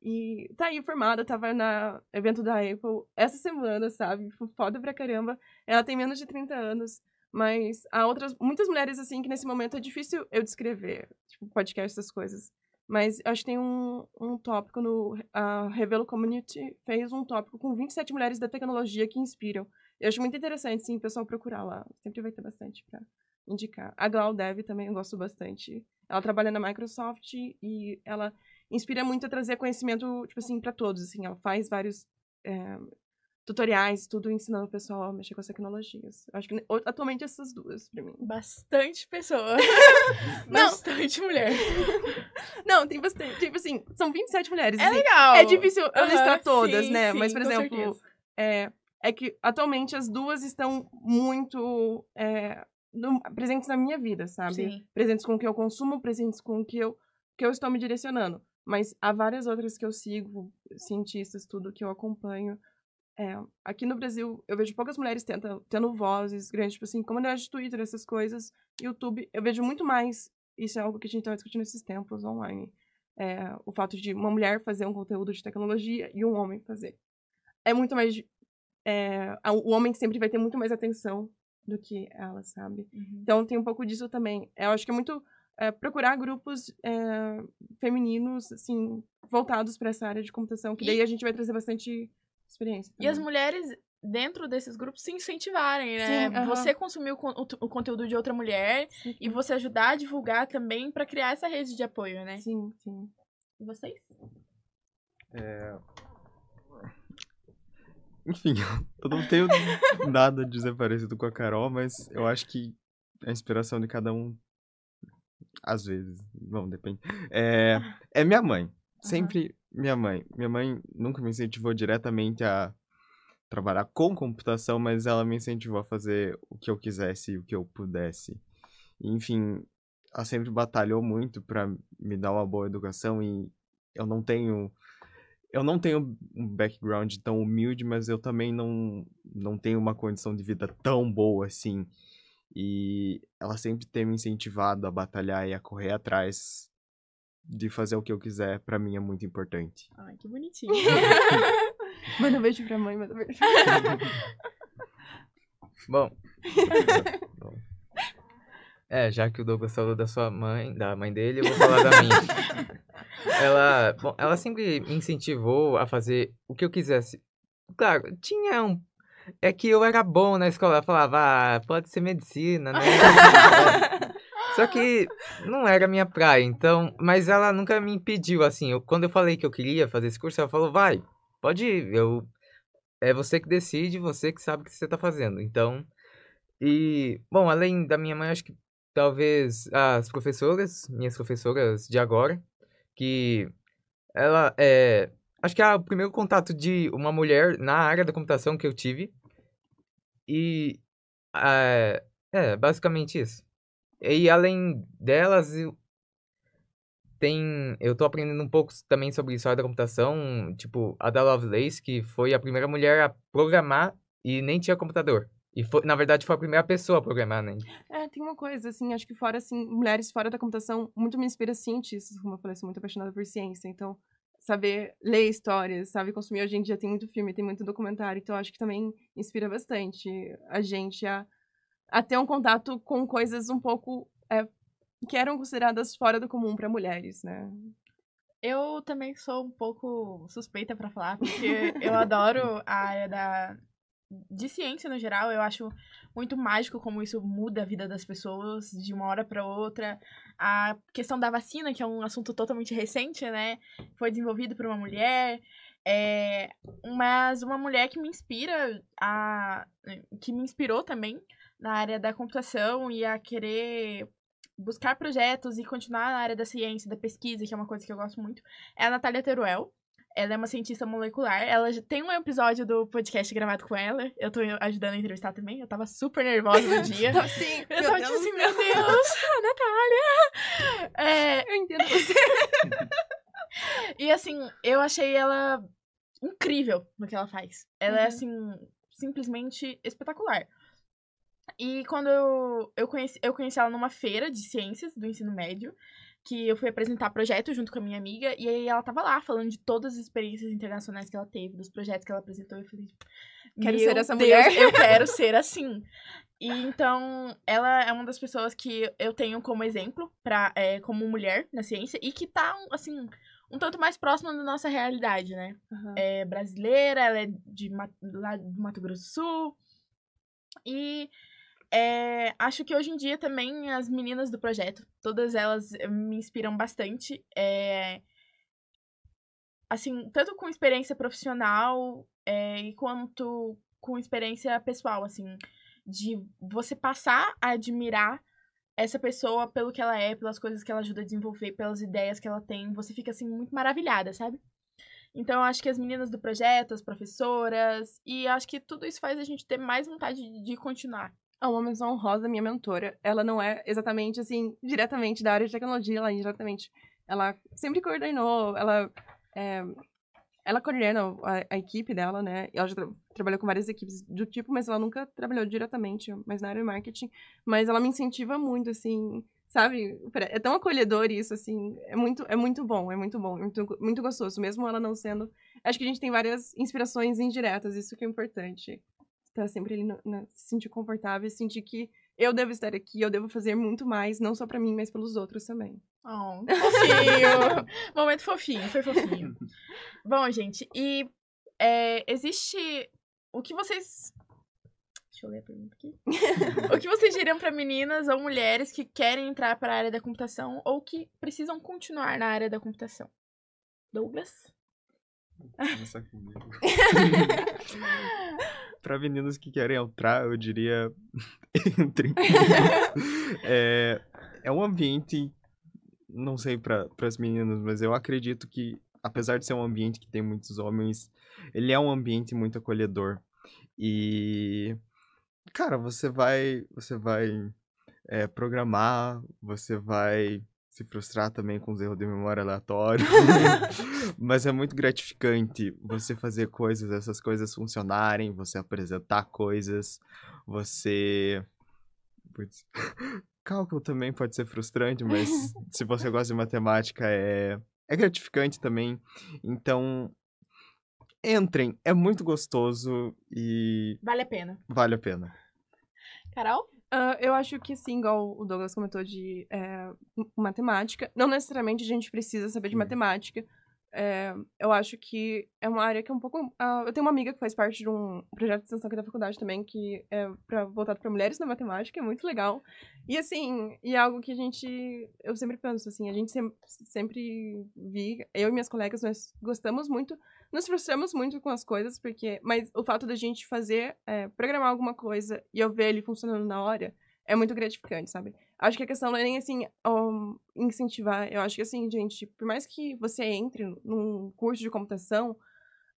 E tá aí formada, tava na evento da Apple essa semana, sabe? Foda pra caramba. Ela tem menos de 30 anos, mas há outras, muitas mulheres, assim, que nesse momento é difícil eu descrever, tipo, podcast, essas coisas. Mas acho que tem um, um tópico no. A Revelo Community fez um tópico com 27 mulheres da tecnologia que inspiram. Eu acho muito interessante, sim, o pessoal procurar lá. Sempre vai ter bastante pra indicar. A Glau Dev também eu gosto bastante. Ela trabalha na Microsoft e ela inspira muito a trazer conhecimento, tipo assim, para todos, assim. Ela faz vários é, tutoriais, tudo ensinando o pessoal a mexer com as tecnologias. Eu acho que atualmente essas duas, pra mim. Bastante pessoa. bastante mulher. Não, tem bastante. Tipo assim, são 27 mulheres. É assim, legal. É difícil eu uhum, listar todas, sim, né? Sim, Mas, por exemplo, é, é que atualmente as duas estão muito é, no, presentes na minha vida, sabe? Sim. Presentes com o que eu consumo, presentes com o que eu, que eu estou me direcionando. Mas há várias outras que eu sigo, cientistas, tudo que eu acompanho. É, aqui no Brasil, eu vejo poucas mulheres tenta, tendo vozes grandes, tipo assim, comunidade de Twitter, essas coisas, YouTube. Eu vejo muito mais, isso é algo que a gente estava discutindo nesses tempos online. É, o fato de uma mulher fazer um conteúdo de tecnologia e um homem fazer. É muito mais é, o homem sempre vai ter muito mais atenção do que ela, sabe? Uhum. Então tem um pouco disso também. Eu acho que é muito é, procurar grupos é, femininos, assim, voltados para essa área de computação, que daí a gente vai trazer bastante experiência. Também. E as mulheres dentro desses grupos se incentivarem, né? Sim, Você consumir o, o, o, conteúdo de outra mulher sim. e você ajudar a divulgar também para criar essa rede de apoio, né? Sim, sim. E vocês? É, enfim, eu não tenho nada a dizer parecido com a Carol, mas eu acho que a inspiração de cada um, às vezes, bom, depende, é, é minha mãe. Sempre uhum. minha mãe. Minha mãe nunca me incentivou diretamente a trabalhar com computação, mas ela me incentivou a fazer o que eu quisesse e o que eu pudesse. enfim, ela sempre batalhou muito para me dar uma boa educação e eu não tenho eu não tenho um background tão humilde, mas eu também não, não tenho uma condição de vida tão boa assim. E ela sempre tem me incentivado a batalhar e a correr atrás de fazer o que eu quiser, para mim é muito importante. Ai, que bonitinho. manda um beijo pra mãe, manda um beijo. Bom, É, já que o Douglas falou da sua mãe, da mãe dele, eu vou falar da minha. Ela, bom, ela sempre me incentivou a fazer o que eu quisesse. Claro, tinha um. É que eu era bom na escola, ela falava, ah, pode ser medicina, né? Só que não era minha praia, então. Mas ela nunca me impediu, assim. Eu, quando eu falei que eu queria fazer esse curso, ela falou, vai, pode ir. Eu, é você que decide, você que sabe o que você tá fazendo. Então. E, bom, além da minha mãe, acho que talvez as professoras, minhas professoras de agora, que ela é. Acho que é o primeiro contato de uma mulher na área da computação que eu tive. E. É, é basicamente isso. E além delas, tem, eu tô aprendendo um pouco também sobre história da computação, tipo, a da Lovelace, que foi a primeira mulher a programar e nem tinha computador. E foi, na verdade, foi a primeira pessoa a programar, né? É, tem uma coisa, assim, acho que fora, assim, mulheres fora da computação, muito me inspira cientistas, como eu falei, sou muito apaixonada por ciência, então, saber ler histórias, sabe, consumir, hoje em dia tem muito filme, tem muito documentário, então acho que também inspira bastante a gente a, a ter um contato com coisas um pouco, é, que eram consideradas fora do comum para mulheres, né? Eu também sou um pouco suspeita para falar, porque eu adoro a área da de ciência no geral, eu acho muito mágico como isso muda a vida das pessoas de uma hora para outra. A questão da vacina, que é um assunto totalmente recente, né? Foi desenvolvido por uma mulher. É, mas uma mulher que me inspira a que me inspirou também na área da computação e a querer buscar projetos e continuar na área da ciência, da pesquisa, que é uma coisa que eu gosto muito, é a Natália Teruel. Ela é uma cientista molecular. Ela tem um episódio do podcast gravado com ela. Eu tô ajudando a entrevistar também. Eu tava super nervosa no dia. Sim, eu tava tipo assim, meu Deus, Natália! É... Eu entendo você. e assim, eu achei ela incrível no que ela faz. Ela é, uhum. é assim, simplesmente espetacular. E quando eu, eu, conheci, eu conheci ela numa feira de ciências do ensino médio que eu fui apresentar projeto junto com a minha amiga, e aí ela tava lá falando de todas as experiências internacionais que ela teve, dos projetos que ela apresentou, e eu falei, quero ser essa Deus, mulher. Eu quero ser assim. E então, ela é uma das pessoas que eu tenho como exemplo, pra, é, como mulher na ciência, e que tá, assim, um tanto mais próxima da nossa realidade, né? Uhum. É brasileira, ela é de, lá do Mato Grosso do Sul. E é, acho que hoje em dia também as meninas do projeto, todas elas me inspiram bastante. É, assim, tanto com experiência profissional é, quanto com experiência pessoal, assim, de você passar a admirar essa pessoa pelo que ela é, pelas coisas que ela ajuda a desenvolver, pelas ideias que ela tem, você fica assim muito maravilhada, sabe? Então, acho que as meninas do projeto, as professoras, e acho que tudo isso faz a gente ter mais vontade de, de continuar a uma menção honrosa, minha mentora. Ela não é exatamente, assim, diretamente da área de tecnologia, ela é indiretamente. Ela sempre coordenou, ela. É, ela coordena a, a, equipe dela, né? Ela já tra trabalhou com várias equipes do tipo, mas ela nunca trabalhou diretamente, mas na área de marketing. Mas ela me incentiva muito, assim, sabe? É tão acolhedor isso, assim. É muito, é muito bom, é muito bom, muito, muito gostoso. Mesmo ela não sendo. Acho que a gente tem várias inspirações indiretas, isso que é importante tá sempre ali, no, na, se sentir confortável e sentir que eu devo estar aqui, eu devo fazer muito mais, não só para mim, mas pelos outros também. Oh, fofinho! Momento fofinho, foi fofinho. Bom, gente, e é, existe. O que vocês. Deixa eu ler a pergunta aqui. o que vocês diriam para meninas ou mulheres que querem entrar para a área da computação ou que precisam continuar na área da computação? Douglas? Começar comigo. Para meninas que querem entrar, eu diria entrem. é, é um ambiente, não sei para as meninas, mas eu acredito que, apesar de ser um ambiente que tem muitos homens, ele é um ambiente muito acolhedor. E, cara, você vai, você vai é, programar, você vai se frustrar também com os erros de memória aleatórios. Mas é muito gratificante você fazer coisas, essas coisas funcionarem, você apresentar coisas, você. Putz. Cálculo também pode ser frustrante, mas se você gosta de matemática é, é gratificante também. Então, entrem, é muito gostoso e. Vale a pena. Vale a pena. Carol? Uh, eu acho que sim, igual o Douglas comentou de é, matemática. Não necessariamente a gente precisa saber de matemática. É, eu acho que é uma área que é um pouco. Uh, eu tenho uma amiga que faz parte de um projeto de extensão aqui da faculdade também, que é pra, voltado para mulheres na matemática, é muito legal. E assim, e é algo que a gente. Eu sempre penso, assim, a gente sempre, sempre vi, eu e minhas colegas, nós gostamos muito, nos frustramos muito com as coisas, porque. Mas o fato da gente fazer, é, programar alguma coisa e eu ver ele funcionando na hora é muito gratificante, sabe? Acho que a questão não é nem assim um, incentivar. Eu acho que assim, gente, por mais que você entre num curso de computação,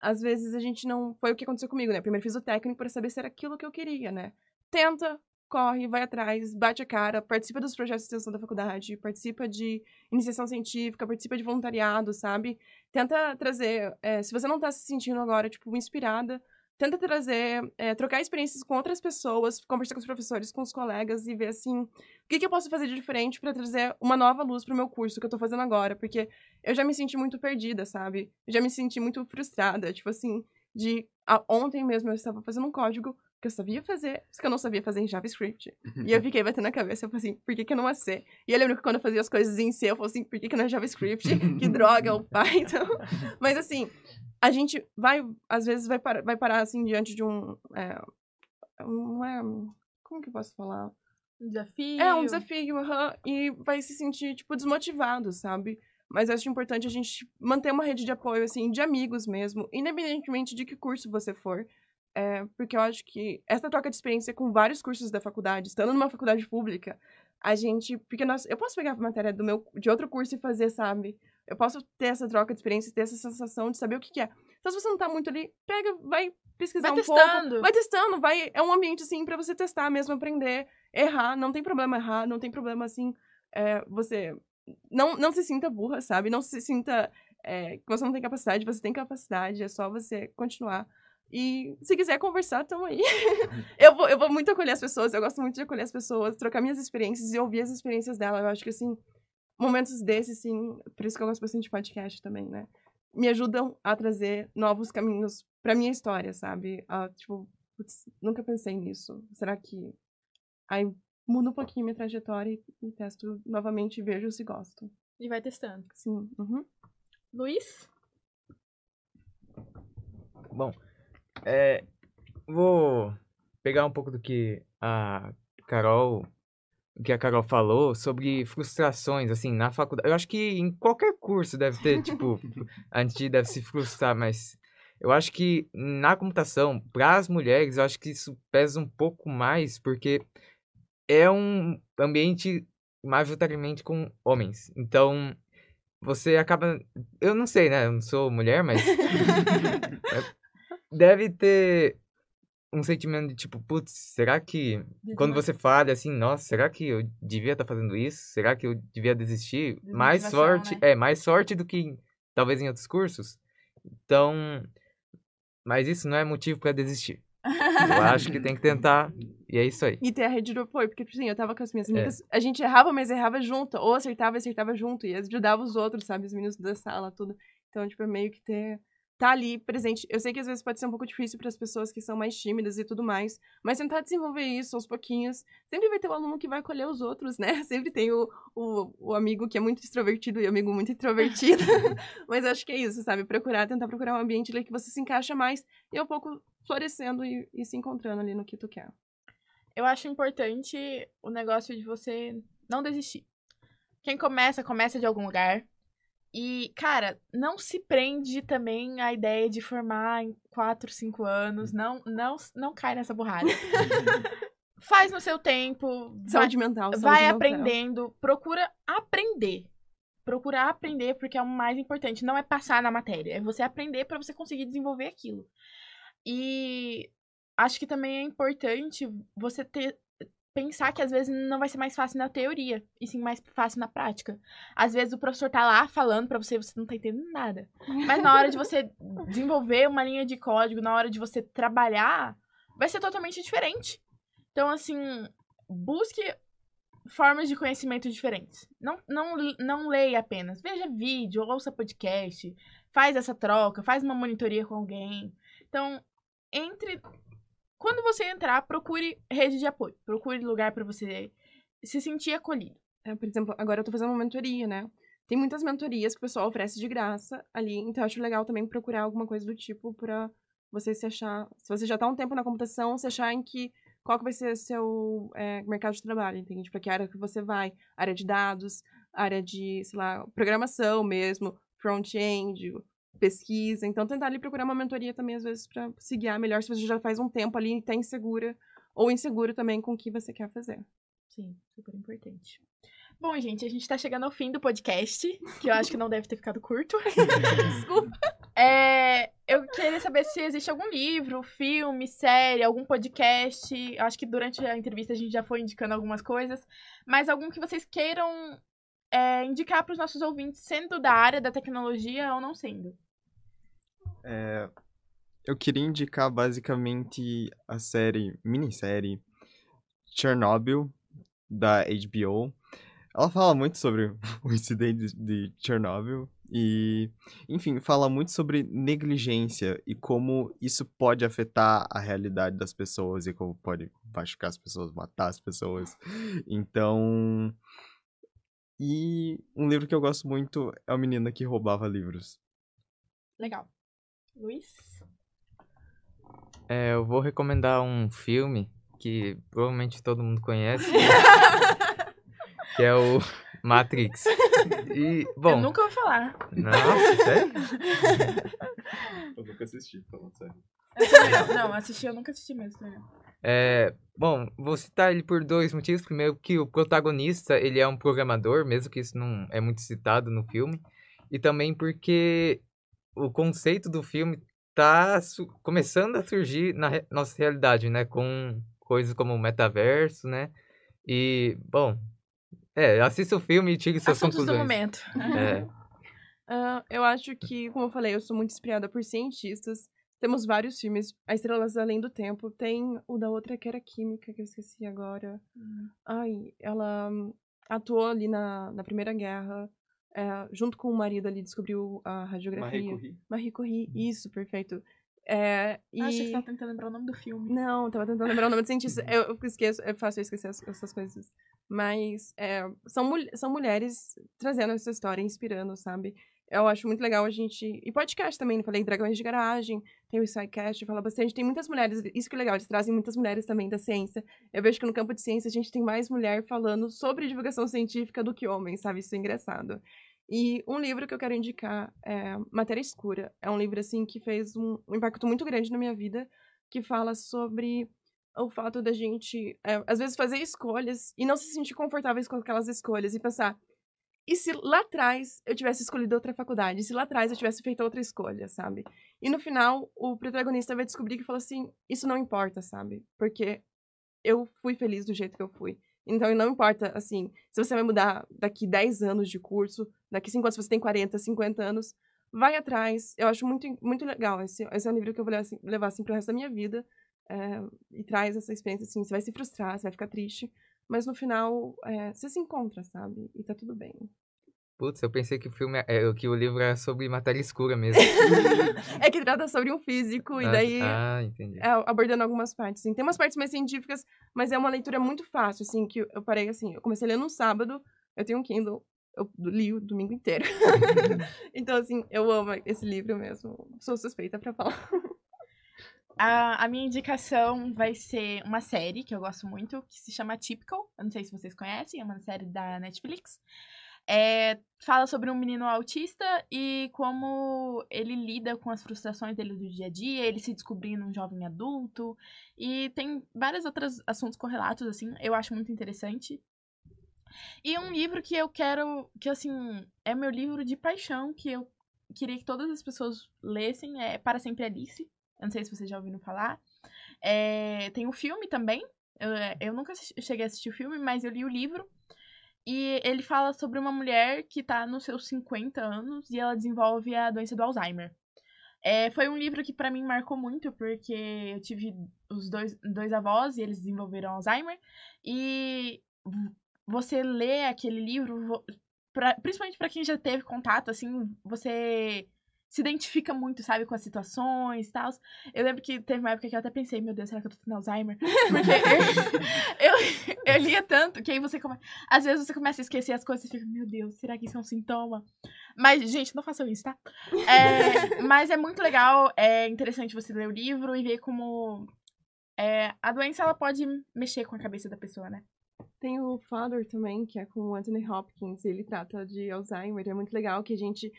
às vezes a gente não. Foi o que aconteceu comigo, né? Primeiro fiz o técnico para saber se era aquilo que eu queria, né? Tenta, corre, vai atrás, bate a cara, participa dos projetos de extensão da faculdade, participa de iniciação científica, participa de voluntariado, sabe? Tenta trazer. É, se você não tá se sentindo agora, tipo, inspirada tenta trazer, é, trocar experiências com outras pessoas, conversar com os professores, com os colegas e ver assim, o que, que eu posso fazer de diferente para trazer uma nova luz para o meu curso que eu estou fazendo agora, porque eu já me senti muito perdida, sabe? Eu já me senti muito frustrada, tipo assim, de a, ontem mesmo eu estava fazendo um código que eu sabia fazer, só que eu não sabia fazer em JavaScript. e eu fiquei batendo na cabeça, eu falei assim, por que, que não é C? E eu lembro que quando eu fazia as coisas em C, eu falei assim, por que, que não é JavaScript? que droga, o Python. Mas assim, a gente vai, às vezes, vai, par vai parar, assim, diante de um... É, um é, como que eu posso falar? Um desafio. É, um desafio, uhum, e vai se sentir, tipo, desmotivado, sabe? Mas acho importante a gente manter uma rede de apoio, assim, de amigos mesmo, independentemente de que curso você for. É, porque eu acho que essa troca de experiência com vários cursos da faculdade, estando numa faculdade pública, a gente. Porque nós, eu posso pegar a matéria do meu, de outro curso e fazer, sabe? Eu posso ter essa troca de experiência, ter essa sensação de saber o que, que é. Então, se você não tá muito ali, pega, vai pesquisar vai um testando. pouco. Vai testando, vai. É um ambiente, assim, para você testar mesmo, aprender, errar. Não tem problema errar, não tem problema, assim, é, você. Não, não se sinta burra, sabe? Não se sinta é, que você não tem capacidade, você tem capacidade, é só você continuar. E se quiser conversar, tamo aí. eu, vou, eu vou muito acolher as pessoas, eu gosto muito de acolher as pessoas, trocar minhas experiências e ouvir as experiências dela. Eu acho que, assim, momentos desses, sim, por isso que eu gosto bastante de podcast também, né? Me ajudam a trazer novos caminhos pra minha história, sabe? A, tipo, putz, nunca pensei nisso. Será que. Aí mudo um pouquinho minha trajetória e, e testo novamente e vejo se gosto. E vai testando. Sim. Uhum. Luiz? Bom, é, vou pegar um pouco do que a Carol que a Carol falou sobre frustrações, assim, na faculdade. Eu acho que em qualquer curso deve ter, tipo, a gente deve se frustrar, mas eu acho que na computação, para as mulheres, eu acho que isso pesa um pouco mais, porque é um ambiente majoritariamente com homens. Então, você acaba. Eu não sei, né? Eu não sou mulher, mas. deve ter um sentimento de tipo, putz, será que. Quando você fala assim, nossa, será que eu devia estar tá fazendo isso? Será que eu devia desistir? Mais sorte. Né? É, mais sorte do que talvez em outros cursos. Então. Mas isso não é motivo para desistir. eu acho que tem que tentar. E é isso aí. E ter a rede de apoio, porque, tipo assim, eu tava com as minhas é. amigas, é. a gente errava, mas errava junto. Ou acertava e acertava junto. E ajudava os outros, sabe? Os meninos da sala, tudo. Então, tipo, é meio que ter tá ali presente. Eu sei que às vezes pode ser um pouco difícil para as pessoas que são mais tímidas e tudo mais, mas tentar desenvolver isso aos pouquinhos. Sempre vai ter o um aluno que vai acolher os outros, né? Sempre tem o, o, o amigo que é muito extrovertido e o amigo muito introvertido. mas acho que é isso, sabe? Procurar, tentar procurar um ambiente ali que você se encaixa mais e um pouco florescendo e, e se encontrando ali no que tu quer. Eu acho importante o negócio de você não desistir. Quem começa, começa de algum lugar. E, cara, não se prende também a ideia de formar em 4, 5 anos. Não, não, não cai nessa burrada. Faz no seu tempo. Saúde vai, mental. Saúde vai mental. aprendendo. Procura aprender. Procura aprender, porque é o mais importante. Não é passar na matéria. É você aprender para você conseguir desenvolver aquilo. E acho que também é importante você ter pensar que às vezes não vai ser mais fácil na teoria, e sim mais fácil na prática. Às vezes o professor tá lá falando para você e você não tá entendendo nada. Mas na hora de você desenvolver uma linha de código, na hora de você trabalhar, vai ser totalmente diferente. Então, assim, busque formas de conhecimento diferentes. Não, não, não leia apenas. Veja vídeo, ouça podcast, faz essa troca, faz uma monitoria com alguém. Então, entre quando você entrar, procure rede de apoio. Procure lugar para você se sentir acolhido. É, por exemplo, agora eu tô fazendo uma mentoria, né? Tem muitas mentorias que o pessoal oferece de graça ali, então eu acho legal também procurar alguma coisa do tipo pra você se achar. Se você já tá um tempo na computação, se achar em que. Qual que vai ser seu é, mercado de trabalho, entende? Pra que área que você vai? Área de dados, área de, sei lá, programação mesmo, front-end, pesquisa. Então, tentar ali procurar uma mentoria também, às vezes, para se guiar melhor se você já faz um tempo ali e tá insegura ou inseguro também com o que você quer fazer. Sim, super importante. Bom, gente, a gente tá chegando ao fim do podcast, que eu acho que não deve ter ficado curto. Desculpa. É, eu queria saber se existe algum livro, filme, série, algum podcast. Eu acho que durante a entrevista a gente já foi indicando algumas coisas, mas algum que vocês queiram é, indicar para os nossos ouvintes, sendo da área da tecnologia ou não sendo. É, eu queria indicar basicamente a série, minissérie Chernobyl, da HBO. Ela fala muito sobre o incidente de Chernobyl e, enfim, fala muito sobre negligência e como isso pode afetar a realidade das pessoas e como pode machucar as pessoas, matar as pessoas. Então. E um livro que eu gosto muito é A Menina que Roubava Livros. Legal. Luiz? É, eu vou recomendar um filme que provavelmente todo mundo conhece. que é o Matrix. E, bom. Eu nunca ouvi falar. Nossa, sério? eu nunca assisti, falando sério. não, assisti, eu nunca assisti mesmo. Também. É, bom, vou citar ele por dois motivos. Primeiro, que o protagonista ele é um programador, mesmo que isso não é muito citado no filme. E também porque o conceito do filme tá começando a surgir na re nossa realidade, né? Com coisas como o metaverso, né? E, bom, é, assista o filme e tire suas Assuntos conclusões. do momento. É. Uh, eu acho que, como eu falei, eu sou muito inspirada por cientistas. Temos vários filmes. A Estrelas Além do Tempo. Tem o da outra que era química, que eu esqueci agora. Hum. Ai, ela atuou ali na, na Primeira Guerra. É, junto com o marido ali, descobriu a radiografia. Marie Curie. Marie Curie, isso, perfeito. É, e... Ah, achei que você tava tentando lembrar o nome do filme. Não, tava tentando lembrar o nome do cientista. eu, eu esqueço, é fácil eu esquecer essas coisas. Mas é, são, são mulheres trazendo essa história, inspirando, sabe? Eu acho muito legal a gente. E podcast também, falei Dragões de Garagem, tem o SciCast, fala bastante. Tem muitas mulheres, isso que é legal, eles trazem muitas mulheres também da ciência. Eu vejo que no campo de ciência a gente tem mais mulher falando sobre divulgação científica do que homens, sabe? Isso é engraçado. E um livro que eu quero indicar é Matéria Escura. É um livro, assim, que fez um, um impacto muito grande na minha vida, que fala sobre o fato da gente, é, às vezes, fazer escolhas e não se sentir confortáveis com aquelas escolhas e pensar, e se lá atrás eu tivesse escolhido outra faculdade? E se lá atrás eu tivesse feito outra escolha, sabe? E no final, o protagonista vai descobrir que fala assim: isso não importa, sabe? Porque eu fui feliz do jeito que eu fui. Então, não importa, assim, se você vai mudar daqui 10 anos de curso, daqui 5 anos, se você tem 40, 50 anos, vai atrás. Eu acho muito, muito legal. Esse, esse é um livro que eu vou levar, assim, levar assim, pro resto da minha vida. É, e traz essa experiência, assim, você vai se frustrar, você vai ficar triste, mas no final, é, você se encontra, sabe? E tá tudo bem. Putz, eu pensei que o filme é, que o livro era sobre matéria escura mesmo. é que trata sobre um físico e ah, daí ah, entendi. É, abordando algumas partes. Assim. Tem umas partes mais científicas, mas é uma leitura muito fácil, assim, que eu parei assim, eu comecei a ler no sábado, eu tenho um Kindle, eu li o domingo inteiro. então, assim, eu amo esse livro mesmo. Sou suspeita para falar. A, a, minha indicação vai ser uma série que eu gosto muito, que se chama Typical. Eu não sei se vocês conhecem, é uma série da Netflix. É, fala sobre um menino autista e como ele lida com as frustrações dele do dia a dia, ele se descobrindo um jovem adulto. E tem vários outros assuntos correlatos, assim, eu acho muito interessante. E um livro que eu quero, que assim, é meu livro de paixão, que eu queria que todas as pessoas lessem, é Para Sempre Alice. Eu não sei se vocês já ouviram falar. É, tem o um filme também. Eu, eu nunca cheguei a assistir o filme, mas eu li o livro. E ele fala sobre uma mulher que tá nos seus 50 anos e ela desenvolve a doença do Alzheimer. É, foi um livro que para mim marcou muito, porque eu tive os dois, dois avós e eles desenvolveram Alzheimer. E você lê aquele livro, pra, principalmente para quem já teve contato, assim, você se identifica muito, sabe, com as situações e tal. Eu lembro que teve uma época que eu até pensei, meu Deus, será que eu tô tendo Alzheimer? Porque eu, eu, eu, lia tanto que aí você come... Às vezes você começa a esquecer as coisas e fica, meu Deus, será que isso é um sintoma? Mas, gente, não façam isso, tá? É, mas é muito legal, é interessante você ler o livro e ver como é, a doença ela pode mexer com a cabeça da pessoa, né? Tem o Father também, que é com o Anthony Hopkins, ele trata de Alzheimer, é muito legal que a gente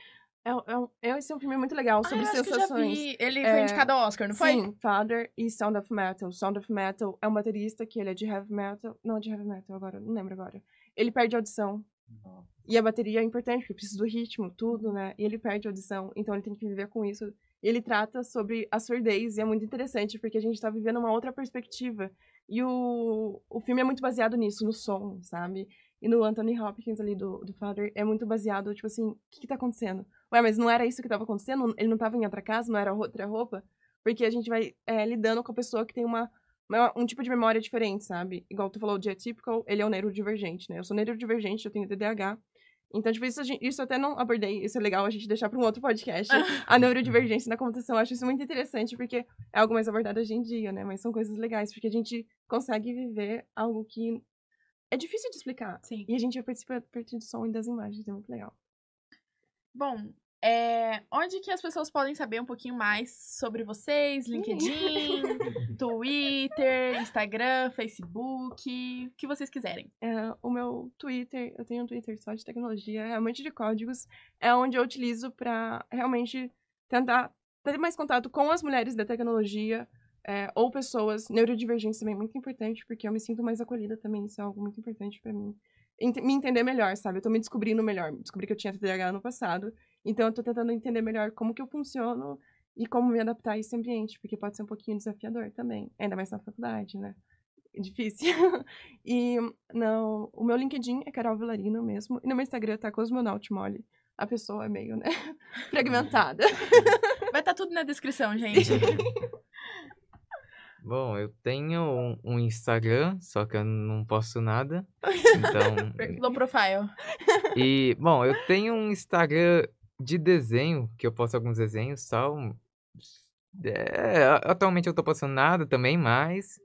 é, é, é, esse é um filme muito legal sobre ah, sensações. Ele é, foi indicado ao Oscar, não foi? Sim, Father e Sound of Metal. Sound of Metal é um baterista que ele é de heavy metal. Não, de heavy metal agora, não lembro agora. Ele perde a audição. E a bateria é importante, porque precisa do ritmo, tudo, né? E ele perde a audição, então ele tem que viver com isso. Ele trata sobre a surdez, e é muito interessante, porque a gente tá vivendo uma outra perspectiva. E o, o filme é muito baseado nisso, no som, sabe? E no Anthony Hopkins ali do, do Father, é muito baseado, tipo assim, o que que tá acontecendo? Ué, mas não era isso que tava acontecendo? Ele não tava em outra casa? Não era outra roupa? Porque a gente vai é, lidando com a pessoa que tem uma, uma, um tipo de memória diferente, sabe? Igual tu falou de atypical, ele é um neurodivergente, né? Eu sou neurodivergente, eu tenho TDAH. Então, tipo, isso, isso eu até não abordei, isso é legal a gente deixar para um outro podcast. a neurodivergência na computação, eu acho isso muito interessante, porque é algo mais abordado hoje em dia, né? Mas são coisas legais, porque a gente consegue viver algo que é difícil de explicar. Sim. E a gente participa a partir do som e das imagens, é muito legal. Bom, é, onde que as pessoas podem saber um pouquinho mais sobre vocês? LinkedIn, Twitter, Instagram, Facebook, o que vocês quiserem. É, o meu Twitter, eu tenho um Twitter só de tecnologia, realmente de códigos, é onde eu utilizo para realmente tentar ter mais contato com as mulheres da tecnologia, é, ou pessoas neurodivergentes também, muito importante, porque eu me sinto mais acolhida também, isso é algo muito importante para mim. Ent me entender melhor, sabe? Eu tô me descobrindo melhor. Descobri que eu tinha TDAH no passado, então eu tô tentando entender melhor como que eu funciono e como me adaptar a esse ambiente, porque pode ser um pouquinho desafiador também, ainda mais na faculdade, né? É difícil. e no, o meu LinkedIn é Carol Vilarino mesmo, e no meu Instagram tá Cosmonaut Mole. A pessoa é meio, né, fragmentada. Vai estar tá tudo na descrição, gente. Bom, eu tenho um, um Instagram, só que eu não posto nada. Então. Low profile. E, bom, eu tenho um Instagram de desenho, que eu posto alguns desenhos tal. É, atualmente eu tô postando nada também, mas.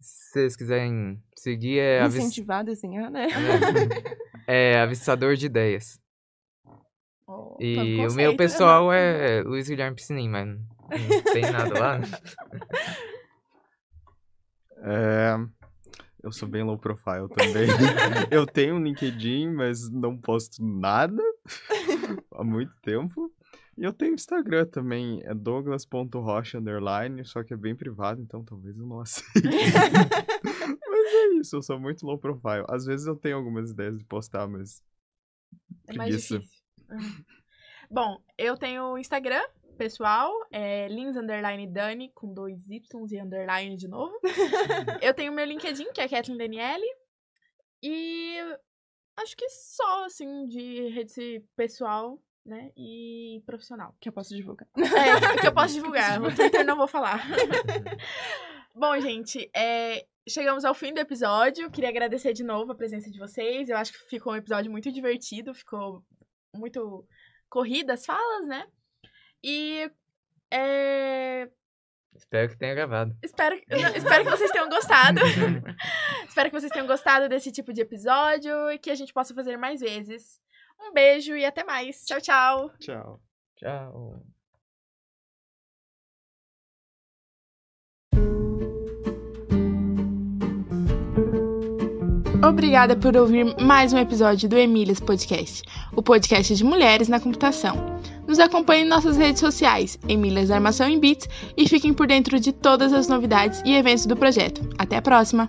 Se vocês quiserem seguir, é. Incentivar a desenhar, né? É, é avistador de ideias. Oh, e o meu pessoal é Luiz Guilherme Piscinim, mas não tem nada lá. É, eu sou bem low profile também. eu tenho um LinkedIn, mas não posto nada há muito tempo. E eu tenho Instagram também, é douglas.rocha underline, só que é bem privado, então talvez eu não aceite. mas é isso, eu sou muito low profile. Às vezes eu tenho algumas ideias de postar, mas. É mais difícil. Bom, eu tenho o Instagram, pessoal, é Lins Underline Dani, com dois Ys e underline de novo. eu tenho meu LinkedIn, que é Kathleen Daniele. E acho que só, assim, de rede pessoal, né? E profissional. Que eu posso divulgar. É, que eu posso divulgar. O Twitter não vou falar. Bom, gente, é, chegamos ao fim do episódio. Queria agradecer de novo a presença de vocês. Eu acho que ficou um episódio muito divertido, ficou muito corrida as falas, né? E. É... Espero que tenha gravado. Espero, espero que vocês tenham gostado. espero que vocês tenham gostado desse tipo de episódio e que a gente possa fazer mais vezes. Um beijo e até mais. Tchau, tchau. Tchau. Tchau. Obrigada por ouvir mais um episódio do Emílias Podcast, o podcast de mulheres na computação. Nos acompanhe em nossas redes sociais, Emílias Armação em Bits, e fiquem por dentro de todas as novidades e eventos do projeto. Até a próxima!